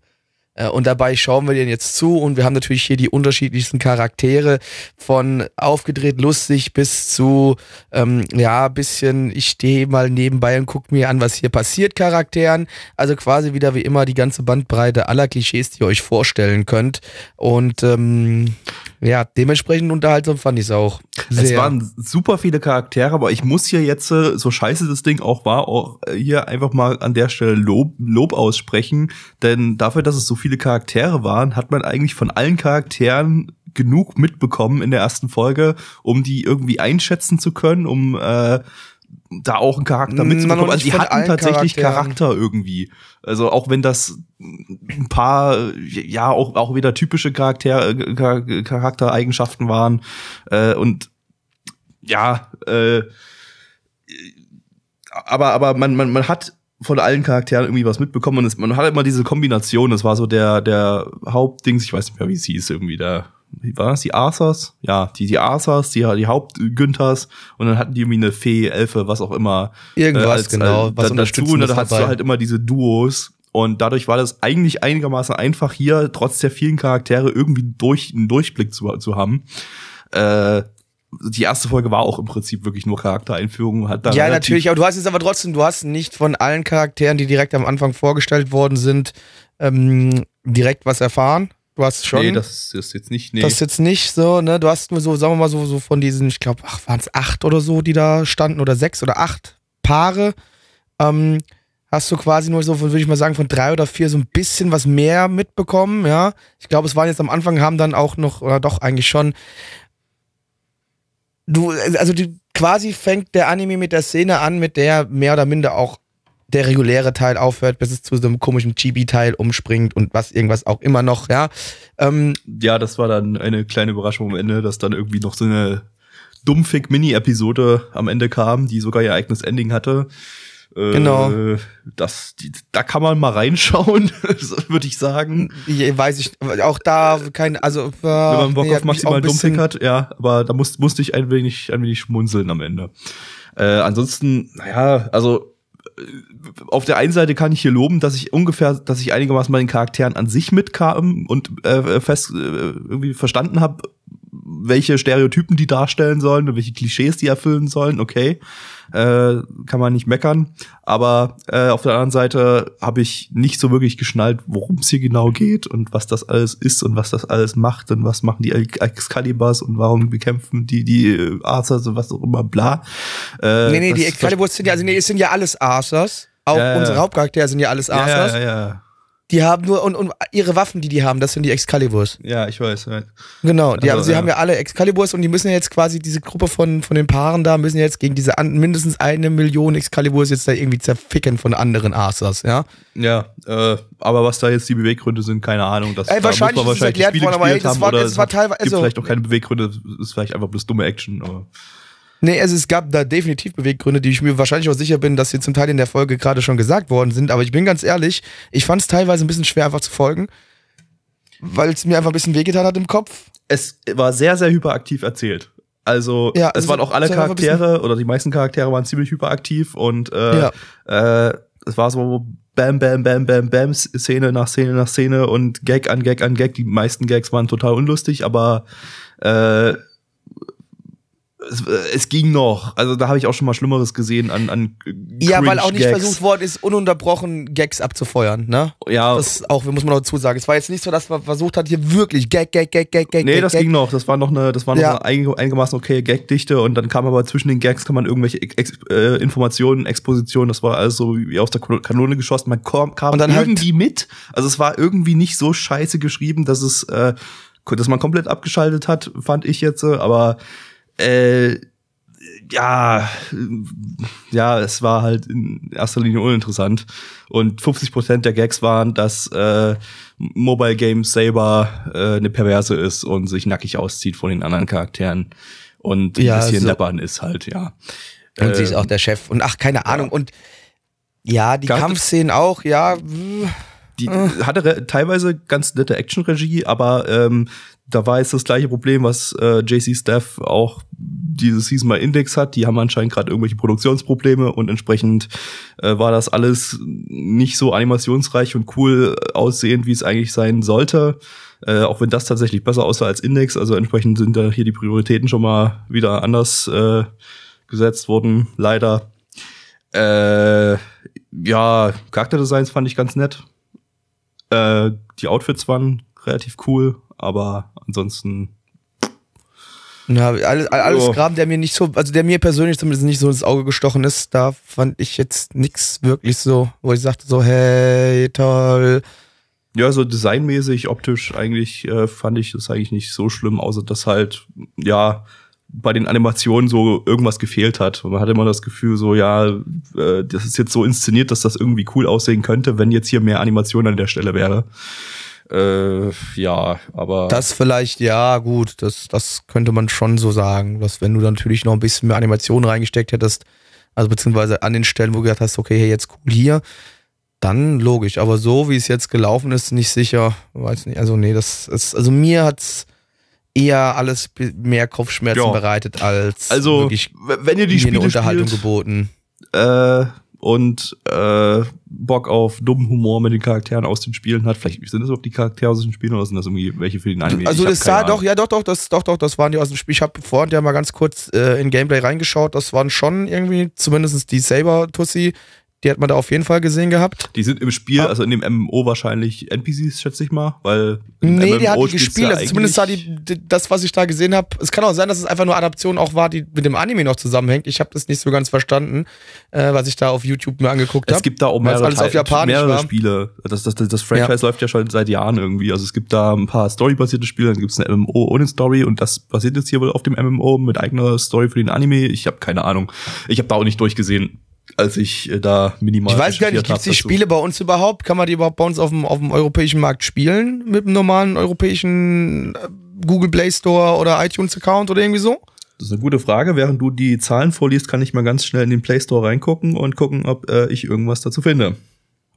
Äh, und dabei schauen wir denen jetzt zu und wir haben natürlich hier die unterschiedlichsten Charaktere von aufgedreht lustig bis zu, ähm, ja, bisschen, ich stehe mal nebenbei und guck mir an, was hier passiert, Charakteren. Also quasi wieder wie immer die ganze Bandbreite aller Klischees, die ihr euch vorstellen könnt. Und ähm, ja, dementsprechend unterhaltsam fand ich es auch. Sehr. Es waren super viele Charaktere, aber ich muss hier jetzt, äh, so scheiße das Ding auch war, auch äh, hier einfach mal an der Stelle Lob, Lob aussprechen. Denn dafür, dass es so viele Charaktere waren, hat man eigentlich von allen Charakteren genug mitbekommen in der ersten Folge, um die irgendwie einschätzen zu können, um äh, da auch einen Charakter Mm, mitzubekommen. Also die hatten tatsächlich. Charakter irgendwie. Also auch wenn das ein paar, ja, auch, auch wieder typische Charakter, äh, Char- Charaktereigenschaften waren. Äh, und ja, äh, aber, aber man, man, man hat von allen Charakteren irgendwie was mitbekommen und es, man hat immer diese Kombination, das war so der, der Hauptdings, ich weiß nicht mehr, wie es hieß, irgendwie der, wie war das, die Arthurs? Ja, die, die Arthurs, die, die Haupt-Günthers und dann hatten die irgendwie eine Fee, Elfe, was auch immer. Irgendwas, genau, was was da, dazu und dann hast du halt immer diese Duos und dadurch war das eigentlich einigermaßen einfach hier, trotz der vielen Charaktere, irgendwie durch, einen Durchblick zu, zu haben. Äh, die erste Folge war auch im Prinzip wirklich nur Charaktereinführung. Hat da Ja, natürlich, aber du hast jetzt aber trotzdem, du hast nicht von allen Charakteren, die direkt am Anfang vorgestellt worden sind, ähm, direkt was erfahren. Du hast schon. Nee, das ist jetzt nicht, nee. Das ist jetzt nicht so, ne? Du hast nur so, sagen wir mal so, so von diesen, ich glaube, ach, waren es acht oder so, die da standen, oder sechs oder acht Paare. Ähm, hast du quasi nur so, von, würde ich mal sagen, von drei oder vier so ein bisschen was mehr mitbekommen, ja. Ich glaube, es waren jetzt am Anfang, haben dann auch noch, oder doch eigentlich schon. Du, also die, quasi fängt der Anime mit der Szene an, mit der mehr oder minder auch der reguläre Teil aufhört, bis es zu so einem komischen Chibi-Teil umspringt und was irgendwas auch immer noch, ja. Ähm, ja, das war dann eine kleine Überraschung am Ende, dass dann irgendwie noch so eine dumpfig Mini-Episode am Ende kam, die sogar ihr eigenes Ending hatte. Äh, Genau. Das, die, da kann man mal reinschauen, würde ich sagen. Je- Weiß ich, auch da kein, also äh, Wenn man Bock nee, auf maximal Dummfick hat, ja, aber da muss, musste ich ein wenig, ein wenig schmunzeln am Ende. Äh, ansonsten, naja, also auf der einen Seite kann ich hier loben, dass ich ungefähr, dass ich einigermaßen bei den Charakteren an sich mitkam und äh, fest äh, irgendwie verstanden habe, welche Stereotypen die darstellen sollen und welche Klischees die erfüllen sollen, okay. Äh, kann man nicht meckern. Aber äh, auf der anderen Seite habe ich nicht so wirklich geschnallt, worum es hier genau geht und was das alles ist und was das alles macht und was machen die Excaliburs und warum bekämpfen die die äh, Arthurs und was auch immer, bla. Äh, Nee, nee, die Excaliburs sind ja, also nee, es sind ja alles Arthurs. Auch Ja, unsere. Hauptcharaktere sind ja alles Arthurs. ja, ja, ja. Die haben nur, und, und ihre Waffen, die die haben, das sind die Excaliburs. ja, ich weiß. Ja. Genau, die Also, haben, sie ja. haben ja alle Excaliburs und die müssen ja jetzt quasi, diese Gruppe von, von den Paaren da, müssen jetzt gegen diese an, mindestens eine Million Excaliburs jetzt da irgendwie zerficken von anderen Arthurs, ja. Ja, äh, aber was da jetzt die Beweggründe sind, keine Ahnung. Das, Ey, da wahrscheinlich muss man ist wahrscheinlich erklärt die Spiele worden, aber ey, gespielt das war- das es war teilweise- also- vielleicht auch keine Beweggründe, ist vielleicht einfach bloß dumme Action. Aber. Nee, also es gab da definitiv Beweggründe, die ich mir wahrscheinlich auch sicher bin, dass sie zum Teil in der Folge gerade schon gesagt worden sind. Aber ich bin ganz ehrlich, ich fand es teilweise ein bisschen schwer einfach zu folgen, weil es mir einfach ein bisschen wehgetan hat im Kopf. Es war sehr, sehr hyperaktiv erzählt. Also, Ja, es also waren auch alle es Charaktere oder die meisten Charaktere waren ziemlich hyperaktiv und äh, Ja. äh, es war so Bam, Bam, Bam, Bam, Bam, Szene nach Szene nach Szene und Gag an Gag an Gag. Die meisten Gags waren total unlustig, aber äh, es, es ging noch. Also da habe ich auch schon mal Schlimmeres gesehen an, an Ja, weil auch nicht versucht worden ist, ununterbrochen Gags abzufeuern, ne? Ja, Das auch, muss man dazu sagen. Es war jetzt nicht so, dass man versucht hat, hier wirklich Gag, Gag, Gag, Gag, Gag, Nee, Gag, das Gag. ging noch. Das war noch eine, das war noch Ja. eine einig- einigermaßen okay Gagdichte und dann kam aber zwischen den Gags kann man irgendwelche Ex äh, Informationen, Expositionen, das war alles so wie aus der Kano- Kanone geschossen. Man kam, kam Und dann halt- irgendwie mit. Also es war irgendwie nicht so scheiße geschrieben, dass es, äh, dass man komplett abgeschaltet hat, fand ich jetzt. äh, Aber äh, ja, ja, es war halt in erster Linie uninteressant. Und 50% der Gags waren, dass äh, Mobile Games selber äh, eine Perverse ist und sich nackig auszieht von den anderen Charakteren und ein Ja, bisschen so- deppern ist halt, ja. Und sie ist Äh, auch der Chef. Und ach, keine Ahnung. Und ja, die Kampfszenen auch, ja. mm, Die hatte re- teilweise ganz nette Action-Regie, aber ähm, da war jetzt das gleiche Problem, was äh, JC Staff auch diese Season mal Index hat. Die haben anscheinend gerade irgendwelche Produktionsprobleme und entsprechend äh, war das alles nicht so animationsreich und cool aussehend, wie es eigentlich sein sollte. Äh, auch wenn das tatsächlich besser aussah als Index. Also entsprechend sind da hier die Prioritäten schon mal wieder anders äh, gesetzt worden, leider. Äh, ja, Charakterdesigns fand ich ganz nett. Äh, die Outfits waren relativ cool, aber ansonsten. Ja, alles, alles Ja. Kram, der mir nicht so, also der mir persönlich zumindest nicht so ins Auge gestochen ist, da fand ich jetzt nix wirklich so, wo ich sagte so, hey, toll. Ja, so designmäßig, optisch eigentlich äh, fand ich das eigentlich nicht so schlimm, außer dass halt, ja, bei den Animationen so irgendwas gefehlt hat. Man hatte immer das Gefühl, so, ja, äh, das ist jetzt so inszeniert, dass das irgendwie cool aussehen könnte, wenn jetzt hier mehr Animation an der Stelle wäre. Äh, ja, aber. Das vielleicht, ja, gut, das, das könnte man schon so sagen, dass wenn du natürlich noch ein bisschen mehr Animation reingesteckt hättest, also beziehungsweise an den Stellen, wo du gedacht hast, okay, hey, jetzt cool hier, dann logisch. Aber so, wie es jetzt gelaufen ist, nicht sicher, weiß nicht. Also, nee, das ist, also mir hat's eher alles mehr Kopfschmerzen Ja. bereitet als also, wirklich wenn ihr die mir eine Spiele Unterhaltung spielt, geboten. äh, und äh, Bock auf dummen Humor mit den Charakteren aus den Spielen hat. Vielleicht sind das überhaupt die Charaktere aus den Spielen oder sind das irgendwie welche für den Anime? Also das sah Ahnung. doch, ja doch, doch, das, doch, doch, das waren die aus dem Spiel. Ich habe vorhin ja mal ganz kurz äh, in Gameplay reingeschaut. Das waren schon irgendwie, zumindest die Saber-Tussi, die hat man da auf jeden Fall gesehen gehabt. Die sind im Spiel, also in dem MMO wahrscheinlich NPCs, schätze ich mal, weil Nee, die hat MMO die gespielt. Also zumindest eigentlich- die, das, was ich da gesehen habe. Es kann auch sein, dass es einfach nur Adaption auch war, die mit dem Anime noch zusammenhängt. Ich habe das nicht so ganz verstanden, äh, was ich da auf YouTube mir angeguckt Es habe. gibt da auch es mehrere, alles auf Japanisch mehrere war. Spiele. Das, das, das, das Franchise läuft ja schon seit Jahren irgendwie. Also es gibt da ein paar storybasierte Spiele, dann gibt es eine MMO ohne Story und das basiert jetzt hier wohl auf dem MMO mit eigener Story für den Anime. Ich habe keine Ahnung. Ich habe da auch nicht durchgesehen, als ich äh, da minimal Ich weiß gar nicht, gibt es die. Spiele bei uns überhaupt? Kann man die überhaupt bei uns auf dem, auf dem europäischen Markt spielen? Mit einem normalen europäischen äh, Google Play Store oder iTunes Account oder irgendwie so? Das ist eine gute Frage. Während du die Zahlen vorliest, kann ich mal ganz schnell in den Play Store reingucken und gucken, ob äh, ich irgendwas dazu finde.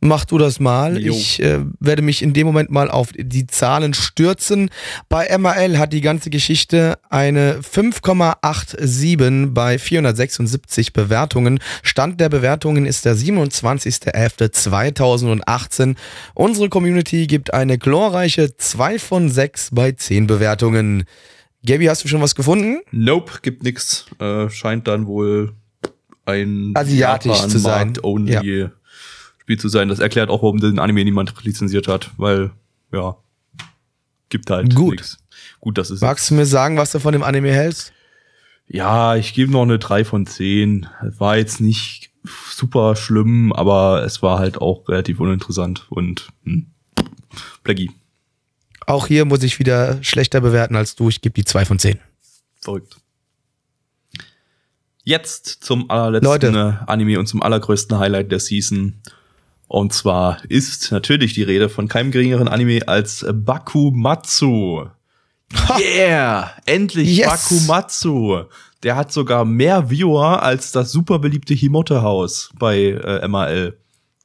Mach du das mal. Jo. Ich äh, werde mich in dem Moment mal auf die Zahlen stürzen. Bei MRL hat die ganze Geschichte eine 5,87 bei 476 Bewertungen. Stand der Bewertungen ist der 27.11.2018. Unsere Community gibt eine glorreiche 2 von 6 bei 10 Bewertungen. Gabi, hast du schon was gefunden? Nope, gibt nix. Äh, scheint dann wohl ein Asiatisch zu sein. Japan-Markt-only Spiel zu sein. Das erklärt auch, warum den Anime niemand lizenziert hat, weil, ja, gibt halt Gut. nix. Gut, das ist Magst du mir sagen, was du von dem Anime hältst? Ja, ich gebe noch eine 3 von 10. War jetzt nicht super schlimm, aber es war halt auch relativ uninteressant und hm, Blackie, Auch hier muss ich wieder schlechter bewerten als du. Ich gebe die 2 von 10. verrückt. Jetzt zum allerletzten Leute. äh, Anime und zum allergrößten Highlight der Season. Und zwar ist natürlich die Rede von keinem geringeren Anime als Bakumatsu. Yeah! Endlich Yes. Bakumatsu! Der hat sogar mehr Viewer als das super beliebte Himote-Haus bei äh, MAL.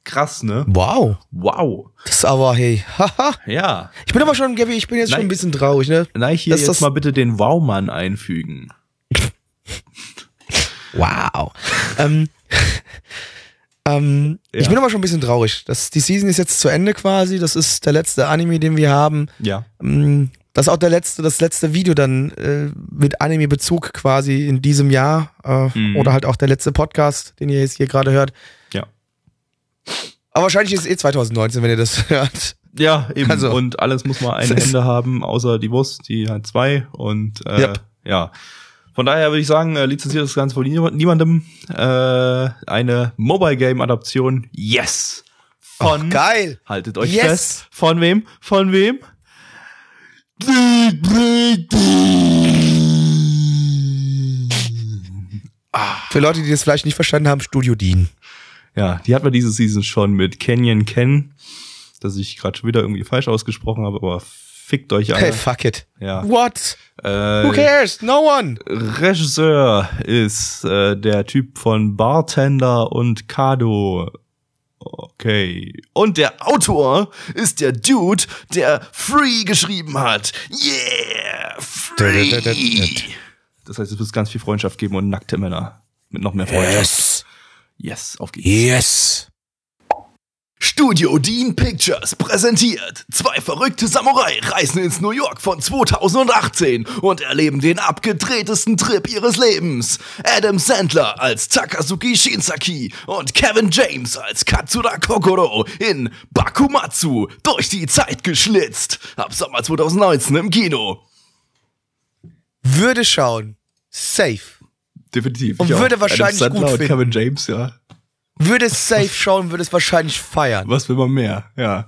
Krass, ne? Wow. Wow. Das ist aber, hey. Haha. Ja. Ich bin aber schon, Gabi, ich bin jetzt schon Nein. ein bisschen traurig, ne? Nein, hier Das jetzt das- mal bitte den Wow-Mann einfügen. Wow. ähm, ähm, Ja. Ich bin aber schon ein bisschen traurig. Das, die Season ist jetzt zu Ende quasi. Das ist der letzte Anime, den wir haben. Ja. Ähm, Das ist auch der letzte, das letzte Video dann äh, mit Anime-Bezug quasi in diesem Jahr. Äh, Mhm. Oder halt auch der letzte Podcast, den ihr jetzt hier gerade hört. Ja. Aber wahrscheinlich ist es eh 2019, wenn ihr das hört. Ja, eben. Also. und alles muss mal ist- Hände haben, außer die Wurst, die hat zwei. Und äh, Yep. ja. Von daher würde ich sagen, äh, lizenziert das Ganze von niemand- niemandem. Äh, eine Mobile Game Adaption. Yes! Von Geil. haltet euch Yes. fest. Von wem? Von wem? Für Leute, die das vielleicht nicht verstanden haben, Studio Dean. Ja, die hatten wir diese Season schon mit Canyon Ken, dass ich gerade schon wieder irgendwie falsch ausgesprochen habe, aber fickt euch alle. Hey, fuck it. ja. What? Who Äh, cares? No one. Regisseur ist äh, der Typ von Bartender und Kado. Okay. Und der Autor ist der Dude, der Free geschrieben hat. Yeah! Free! Das heißt, es wird ganz viel Freundschaft geben und nackte Männer. Mit noch mehr Freundschaft. Yes. Yes, auf geht's. Yes. Studio Dean Pictures präsentiert. Zwei verrückte Samurai reisen ins New York von 2018 und erleben den abgedrehtesten Trip ihres Lebens. Adam Sandler als Takazuki Shinsaki und Kevin James als Katsura Kokoro in Bakumatsu durch die Zeit geschlitzt. Ab Sommer 2019 im Kino. Würde schauen. Safe. Definitiv. Und ich auch. würde wahrscheinlich Adam Sandler gut und Kevin James, ja. Würde es safe schauen, würde es wahrscheinlich feiern. Was will man mehr? Ja.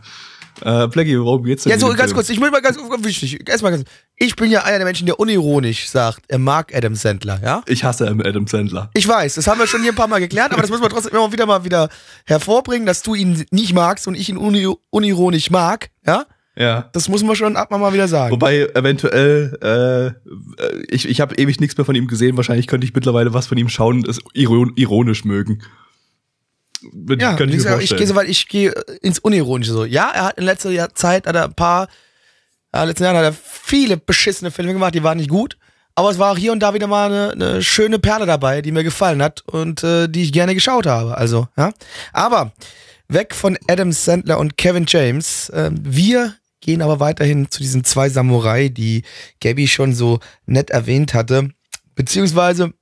Äh, Blackie, worum geht's denn? Ja, so ganz Film? kurz, ich will mal ganz wichtig, erstmal ganz, ich bin ja einer der Menschen, der unironisch sagt, er mag Adam Sandler, ja? Ich hasse Adam Sandler. Ich weiß, das haben wir schon hier ein paar Mal geklärt, aber das müssen wir trotzdem immer wieder mal wieder hervorbringen, dass du ihn nicht magst und ich ihn uni unironisch mag, ja? Ja. Das muss man schon ab und mal wieder sagen. Wobei eventuell, äh, äh, ich, ich habe ewig nichts mehr von ihm gesehen. Wahrscheinlich könnte ich mittlerweile was von ihm schauen und es iron ironisch mögen. Ja, ich ich vorstellen. gehe so weit, ich gehe ins Unironische so. Ja, er hat in letzter Jahr Zeit hat er ein paar, ja, letzten Jahren hat er viele beschissene Filme gemacht, die waren nicht gut. Aber es war auch hier und da wieder mal eine, eine schöne Perle dabei, die mir gefallen hat und äh, die ich gerne geschaut habe. Also, ja. Aber weg von Adam Sandler und Kevin James. Äh, wir gehen aber weiterhin zu diesen zwei Samurai, die Gabby schon so nett erwähnt hatte. Beziehungsweise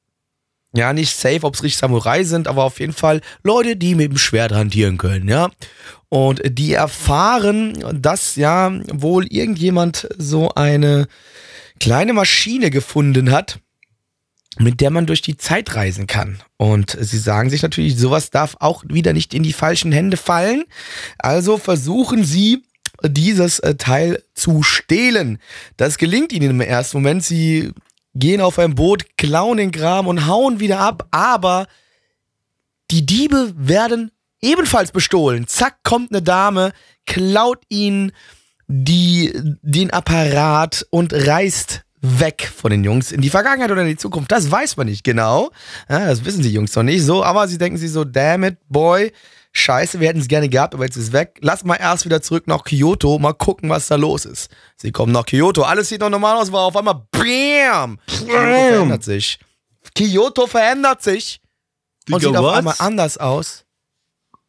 ja, nicht safe, ob es richtig Samurai sind, aber auf jeden Fall Leute, die mit dem Schwert hantieren können, ja. Und die erfahren, dass ja wohl irgendjemand so eine kleine Maschine gefunden hat, mit der man durch die Zeit reisen kann. Und sie sagen sich natürlich, sowas darf auch wieder nicht in die falschen Hände fallen. Also versuchen sie, dieses äh, Teil zu stehlen. Das gelingt ihnen im ersten Moment. Sie gehen auf ein Boot, klauen den Kram und hauen wieder ab, aber die Diebe werden ebenfalls bestohlen. Zack, kommt eine Dame, klaut ihnen die, den Apparat und reist weg von den Jungs in die Vergangenheit oder in die Zukunft. Das weiß man nicht genau. Ja, das wissen die Jungs noch nicht so, aber sie denken sich so, damn it, boy, scheiße, wir hätten es gerne gehabt, aber jetzt ist es weg. Lass mal erst wieder zurück nach Kyoto, mal gucken, was da los ist. Sie kommen nach Kyoto, alles sieht noch normal aus, aber auf einmal, BAM! Kyoto verändert sich. Kyoto verändert sich und Digga, sieht auf einmal anders aus.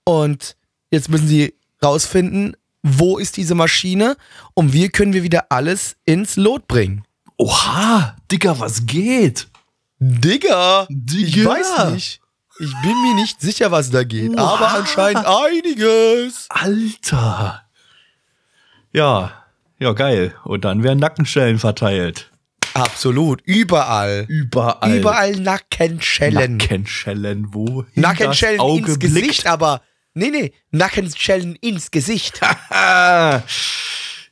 Und jetzt müssen sie rausfinden, wo ist diese Maschine und wie können wir wieder alles ins Lot bringen. Oha, Digga, was geht? Digga, ich Digga. weiß nicht. Ich bin mir nicht sicher, was da geht, Oha. aber anscheinend einiges. Alter. Ja, ja, geil. Und dann werden Nackenschellen verteilt. Absolut, überall. Überall. Überall Nackenschellen. Nackenschellen, wo? Nackenschellen ins blickt. Gesicht, aber nee, nee, Nackenschellen ins Gesicht.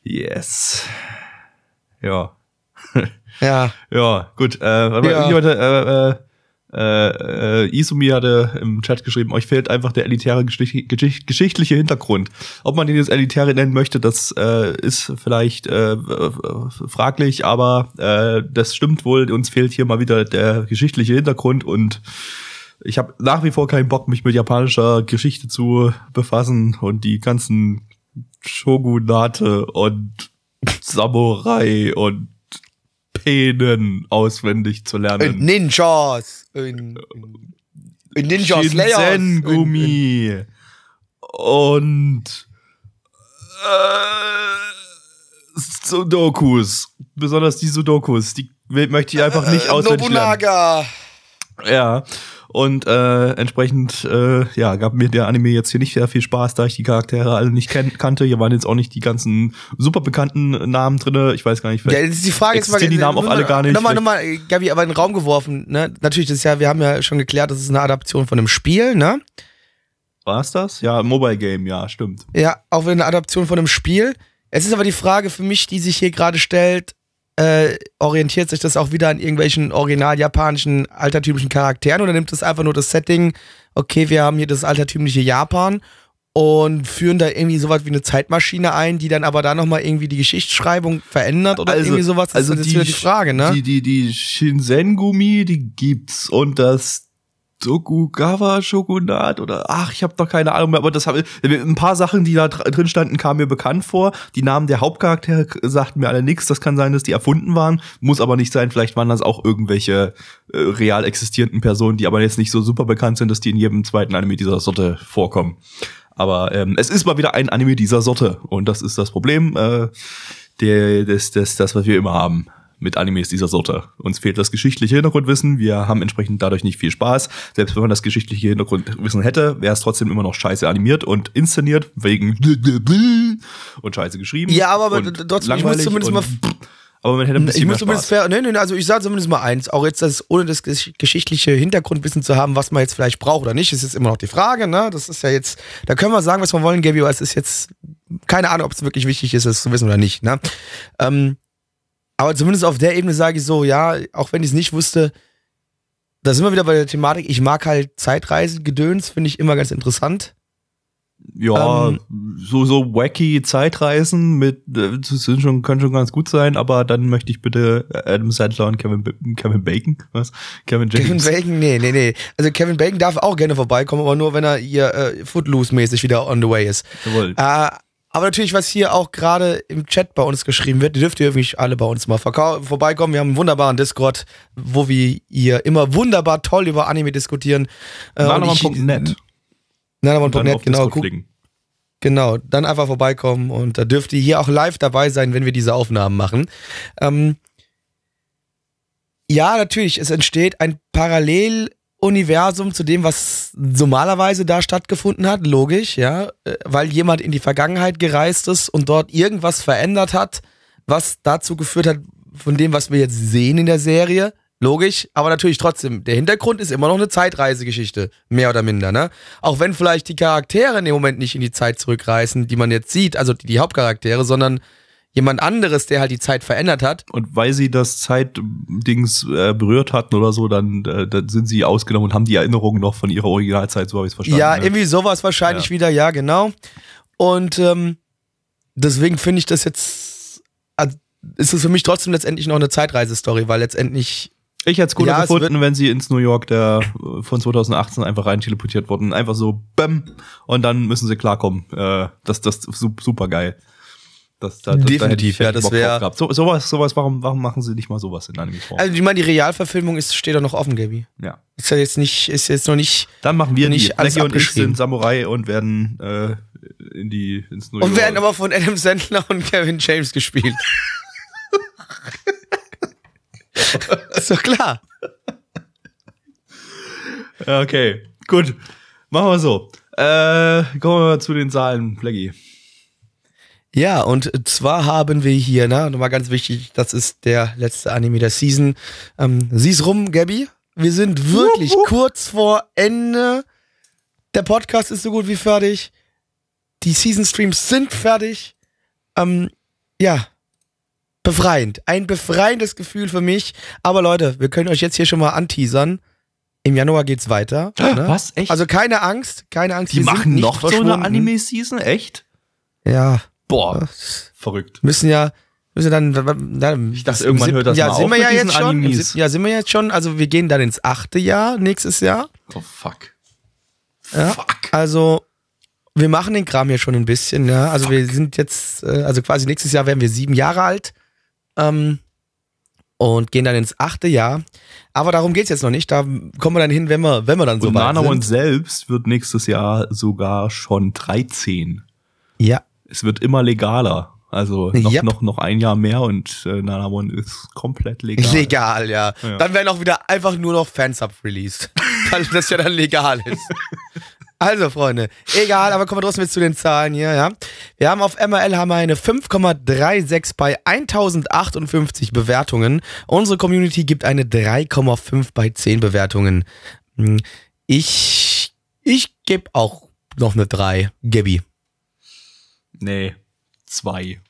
Yes. Ja. ja, Ja, gut. Äh, warte mal, Ja. irgendjemand, äh, äh, äh, äh, Isumi hatte im Chat geschrieben, euch fehlt einfach der elitäre geschicht geschicht geschichtliche Hintergrund. Ob man den jetzt elitäre nennen möchte, das äh, ist vielleicht äh, äh, fraglich, aber äh, das stimmt wohl. Uns fehlt hier mal wieder der geschichtliche Hintergrund und ich habe nach wie vor keinen Bock, mich mit japanischer Geschichte zu befassen und die ganzen Shogunate und Samurai und Penen auswendig zu und lernen. Ninjas. Und, und Ninja Slayers. Und- Gummi und äh, Sudokus. Besonders die Sudokus, die möchte ich einfach nicht Äh, auswendig lernen. Nobunaga. Ja. Und äh, entsprechend äh, ja, gab mir der Anime jetzt hier nicht sehr viel Spaß, da ich die Charaktere alle nicht kannte. Hier waren jetzt auch nicht die ganzen super bekannten Namen drinne. Ich weiß gar nicht, Ja, das ist die Frage jetzt mal. die Namen auch alle gar nicht. Nochmal, nochmal, Gabi, aber in den Raum geworfen, ne? Natürlich, das ist ja, wir haben ja schon geklärt, das ist eine Adaption von einem Spiel, ne? War's das? Ja, Mobile Game, ja, stimmt. Ja, auch eine Adaption von einem Spiel. Es ist aber die Frage für mich, die sich hier gerade stellt, äh, orientiert sich das auch wieder an irgendwelchen original japanischen altertümlichen Charakteren oder nimmt das einfach nur das Setting, okay, wir haben hier das altertümliche Japan und führen da irgendwie sowas wie eine Zeitmaschine ein, die dann aber da nochmal irgendwie die Geschichtsschreibung verändert oder irgendwie sowas? Das also ist die, die Frage, ne? Die, die, die Shinsengumi, die gibt's und das Tokugawa Shogunat oder ach, ich habe doch keine Ahnung mehr, aber das habe ein paar Sachen, die da dr- drin standen, kamen mir bekannt vor. Die Namen der Hauptcharaktere sagten mir alle nichts. Das kann sein, dass die erfunden waren, muss aber nicht sein. Vielleicht waren das auch irgendwelche äh, real existierenden Personen, die aber jetzt nicht so super bekannt sind, dass die in jedem zweiten Anime dieser Sorte vorkommen. Aber ähm, es ist mal wieder ein Anime dieser Sorte und das ist das Problem. Äh, der, das, das, das, was wir immer haben mit Animes dieser Sorte. Uns fehlt das geschichtliche Hintergrundwissen. Wir haben entsprechend dadurch nicht viel Spaß. Selbst wenn man das geschichtliche Hintergrundwissen hätte, wäre es trotzdem immer noch scheiße animiert und inszeniert wegen und scheiße geschrieben. Ja, aber- trotzdem, ich muss zumindest mal- Aber man hätte ein bisschen Ich muss zumindest fair, nee, nee, also ich sage zumindest mal eins, auch jetzt das, ohne das gesch- geschichtliche Hintergrundwissen zu haben, was man jetzt vielleicht braucht oder nicht, ist jetzt immer noch die Frage, ne? Das ist ja jetzt, da können wir sagen, was wir wollen, Gaby, aber es ist jetzt keine Ahnung, ob es wirklich wichtig ist, es zu wissen oder nicht, ne? Ähm, aber zumindest auf der Ebene sage ich so, ja, auch wenn ich es nicht wusste, da sind wir wieder bei der Thematik, ich mag halt Zeitreisegedöns, finde ich immer ganz interessant. Ja, Ähm, so, so wacky Zeitreisen mit, äh, das sind schon, können schon ganz gut sein, aber dann möchte ich bitte Adam Sandler und Kevin, Kevin Bacon, was? Kevin Kevin James. Bacon, nee, nee, nee. Also Kevin Bacon darf auch gerne vorbeikommen, aber nur wenn er hier äh, Footloose-mäßig wieder on the way ist. Jawohl. Äh, aber natürlich, was hier auch gerade im Chat bei uns geschrieben wird, dürft ihr wirklich alle bei uns mal vorbeikommen. Wir haben einen wunderbaren Discord, wo wir hier immer wunderbar toll über Anime diskutieren. Äh, Nanaman.net. Nanaman.net, genau. Klicken. genau, dann einfach vorbeikommen und da dürft ihr hier auch live dabei sein, wenn wir diese Aufnahmen machen. Ähm, ja, natürlich, es entsteht ein Paralleluniversum zu dem, was normalerweise da stattgefunden hat, logisch, ja, äh, weil jemand in die Vergangenheit gereist ist und dort irgendwas verändert hat, was dazu geführt hat, von dem, was wir jetzt sehen in der Serie. Logisch, aber natürlich trotzdem, der Hintergrund ist immer noch eine Zeitreisegeschichte, mehr oder minder, ne? Auch wenn vielleicht die Charaktere in dem Moment nicht in die Zeit zurückreisen, die man jetzt sieht, also die Hauptcharaktere, sondern jemand anderes, der halt die Zeit verändert hat. Und weil sie das Zeitdings äh, berührt hatten oder so, dann, äh, dann sind sie ausgenommen und haben die Erinnerungen noch von ihrer Originalzeit, so habe ich es verstanden. ja, ne? irgendwie sowas wahrscheinlich Ja. wieder, ja, genau. Und ähm, deswegen finde ich das jetzt, also ist es für mich trotzdem letztendlich noch eine Zeitreisestory, weil letztendlich Ich hätte es cooler Ja, gefunden, wenn sie ins New York der äh, von 2018 einfach rein teleportiert wurden. Einfach so, bäm, und dann müssen sie klarkommen. Äh, das das ist super geil. Das, da, da- da ich- Definitiv, hätte ja, das Bock wär- drauf gehabt. So, sowas, sowas, warum, warum machen sie nicht mal sowas in Anime-Form? Also ich meine, die Realverfilmung ist, steht da noch offen, Gaby. ja. Ist ja jetzt nicht, ist jetzt noch nicht. Dann machen wir Nicht alles und ich sind Samurai und werden äh, in die ins New Und werden aber von Adam Sandler und Kevin James gespielt. ist doch klar. Okay, gut. Machen wir so. Äh, kommen wir mal zu den Zahlen, Blackie. Ja, und zwar haben wir hier, ne, nochmal ganz wichtig, das ist der letzte Anime der Season. Ähm, sieh's rum, Gabby. Wir sind wirklich kurz vor Ende. Der Podcast ist so gut wie fertig. Die Season-Streams sind fertig. Ähm, ja, befreiend. Ein befreiendes Gefühl für mich. Aber Leute, wir können euch jetzt hier schon mal anteasern. Im Januar geht's weiter. Ne? Was? Echt? Also keine Angst, keine Angst. die machen nicht noch so eine. Anime-Season? Echt? Ja, Boah, verrückt. müssen ja müssen dann, dann ich dachte, irgendwann hört das ja, mal sind auf wir mit ja jetzt schon siebten- ja sind wir jetzt schon. Also wir gehen dann ins achte Jahr nächstes Jahr. Oh, fuck. ja Fuck. also wir machen den Kram hier schon ein bisschen ja. Also wir sind jetzt äh, also quasi nächstes Jahr werden wir sieben Jahre alt ähm, und gehen dann ins achte Jahr. Aber darum geht's jetzt noch nicht. Da kommen wir dann hin wenn wir wenn wir dann so Und weit Nanamon sind. selbst wird nächstes Jahr sogar schon 13. ja Es wird immer legaler. Also noch, Yep. noch, noch ein Jahr mehr und äh, Nanamon ist komplett legal. Legal, ja. Ja. Dann werden auch wieder einfach nur noch Fansub released. weil das ja dann legal ist. Also, Freunde, egal, aber kommen wir trotzdem jetzt zu den Zahlen hier, ja. Wir haben auf MRL haben wir eine 5,36 bei 1058 Bewertungen. Unsere Community gibt eine 3,5 bei 10 Bewertungen. Hm, Ich, ich gebe auch noch eine 3, Gabby. Nee, zwei.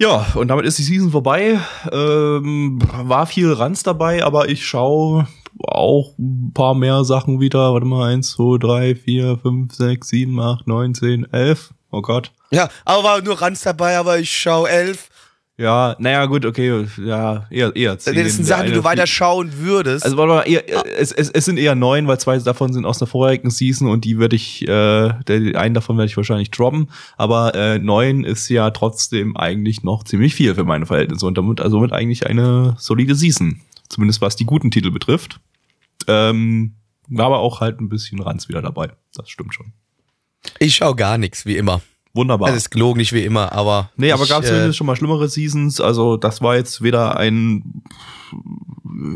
Ja, und damit ist die Season vorbei. Ähm, war viel Ranz dabei, aber ich schaue auch ein paar mehr Sachen wieder. Warte mal, eins, zwei, drei, vier, fünf, sechs, sieben, acht, neun, zehn, elf. Oh Gott. Ja, aber war nur Ranz dabei, aber ich schaue 11. Ja, naja, gut, okay, ja, eher, eher zehn. Das sind Sachen, die du eine- weiter schauen würdest. Also warte mal, eher, es, es, es sind eher neun, weil zwei davon sind aus der vorherigen Season und die würde ich, äh, der, einen davon werde ich wahrscheinlich droppen. Aber äh, neun ist ja trotzdem eigentlich noch ziemlich viel für meine Verhältnisse und damit also mit eigentlich eine solide Season. Zumindest was die guten Titel betrifft. Ähm, war aber auch halt ein bisschen Ranz wieder dabei. Das stimmt schon. Ich schaue gar nichts, wie immer. Wunderbar. Also ist gelogen, nicht wie immer, aber. Nee, aber gab es äh, schon mal schlimmere Seasons. Also das war jetzt weder ein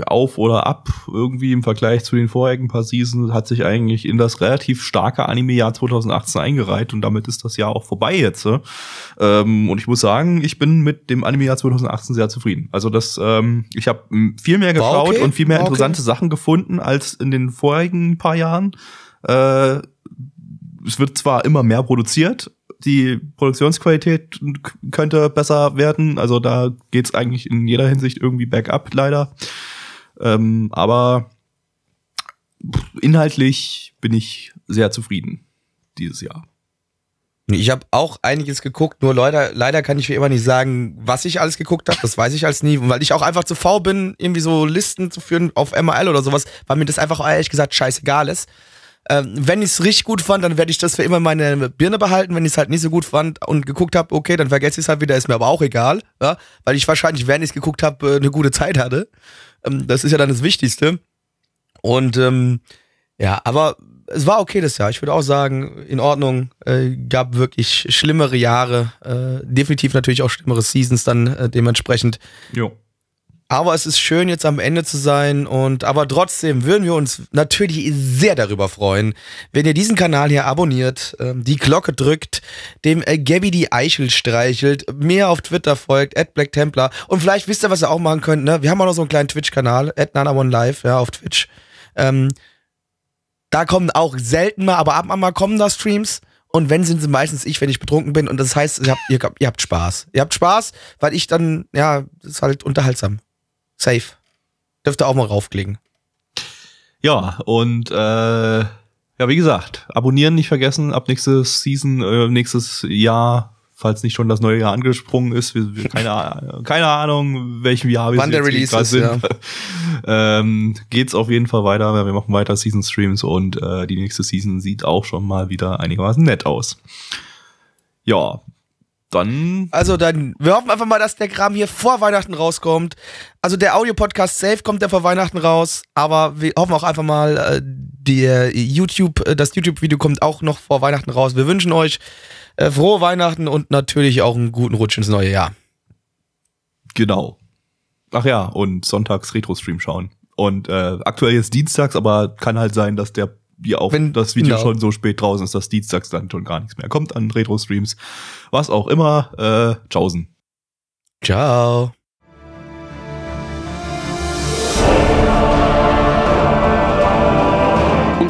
Auf oder Ab irgendwie im Vergleich zu den vorherigen paar Seasons. Hat sich eigentlich in das relativ starke Anime-Jahr 2018 eingereiht und damit ist das Jahr auch vorbei jetzt. äh. Ähm, und ich muss sagen, ich bin mit dem Anime-Jahr 2018 sehr zufrieden. Also das, ähm, ich habe viel mehr geschaut okay, und viel mehr war okay. interessante Sachen gefunden als in den vorherigen paar Jahren. Äh, es wird zwar immer mehr produziert, die Produktionsqualität könnte besser werden, also da geht's eigentlich in jeder Hinsicht irgendwie bergab, leider. Ähm, aber inhaltlich bin ich sehr zufrieden dieses Jahr. Ich habe auch einiges geguckt, nur Leute, leider kann ich wie immer nicht sagen, was ich alles geguckt habe. Das weiß ich als nie, weil ich auch einfach zu faul bin, irgendwie so Listen zu führen auf MRL oder sowas, weil mir das einfach ehrlich gesagt scheißegal ist. Ähm, wenn ich es richtig gut fand, dann werde ich das für immer in meine Birne behalten. Wenn ich es halt nicht so gut fand und geguckt habe, okay, dann vergesse ich es halt wieder, ist mir aber auch egal, ja? weil ich wahrscheinlich, während ich es geguckt habe, eine gute Zeit hatte. Ähm, das ist ja dann das Wichtigste. Und ähm, ja, aber es war okay das Jahr. Ich würde auch sagen, in Ordnung. Äh, gab wirklich schlimmere Jahre. Äh, definitiv natürlich auch schlimmere Seasons dann äh, dementsprechend. Jo. Aber es ist schön, jetzt am Ende zu sein. Und aber trotzdem würden wir uns natürlich sehr darüber freuen, wenn ihr diesen Kanal hier abonniert, ähm, die Glocke drückt, dem äh, Gabby die Eichel streichelt, mir auf Twitter folgt, at Black Templar. Und vielleicht wisst ihr, was ihr auch machen könnt. Ne? Wir haben auch noch so einen kleinen Twitch-Kanal, at Nanamon Live, ja, auf Twitch. Ähm, da kommen auch selten mal, aber ab und an mal kommen da Streams. Und wenn sind sie meistens ich, wenn ich betrunken bin. Und das heißt, ihr habt, ihr, ihr habt Spaß. Ihr habt Spaß, weil ich dann, ja, ist halt unterhaltsam. Safe. Dürft ihr auch mal raufklicken. Ja, und äh, ja, wie gesagt, abonnieren nicht vergessen, ab nächstes Season, äh, nächstes Jahr falls nicht schon das neue Jahr angesprungen ist. Wir, wir, keine, keine Ahnung, welchem Jahr wir Wann der Release ist, sind. Ja. ähm, geht's auf jeden Fall weiter. Wir machen weiter Season Streams und äh, die nächste Season sieht auch schon mal wieder einigermaßen nett aus. Ja, dann. Also dann, wir hoffen einfach mal, dass der Kram hier vor Weihnachten rauskommt. Also der Audio-Podcast safe kommt der vor Weihnachten raus, aber wir hoffen auch einfach mal, äh, der YouTube, äh, das YouTube-Video kommt auch noch vor Weihnachten raus. Wir wünschen euch äh, frohe Weihnachten und natürlich auch einen guten Rutsch ins neue Jahr. Genau. Ach ja, und sonntags Retro-Stream schauen. Und äh, aktuell jetzt dienstags, aber kann halt sein, dass der wie auch Wenn, das Video genau. schon so spät draußen ist, dass dienstags dann schon gar nichts mehr kommt an Retro-Streams. Was auch immer. Äh, tschaußen. Ciao.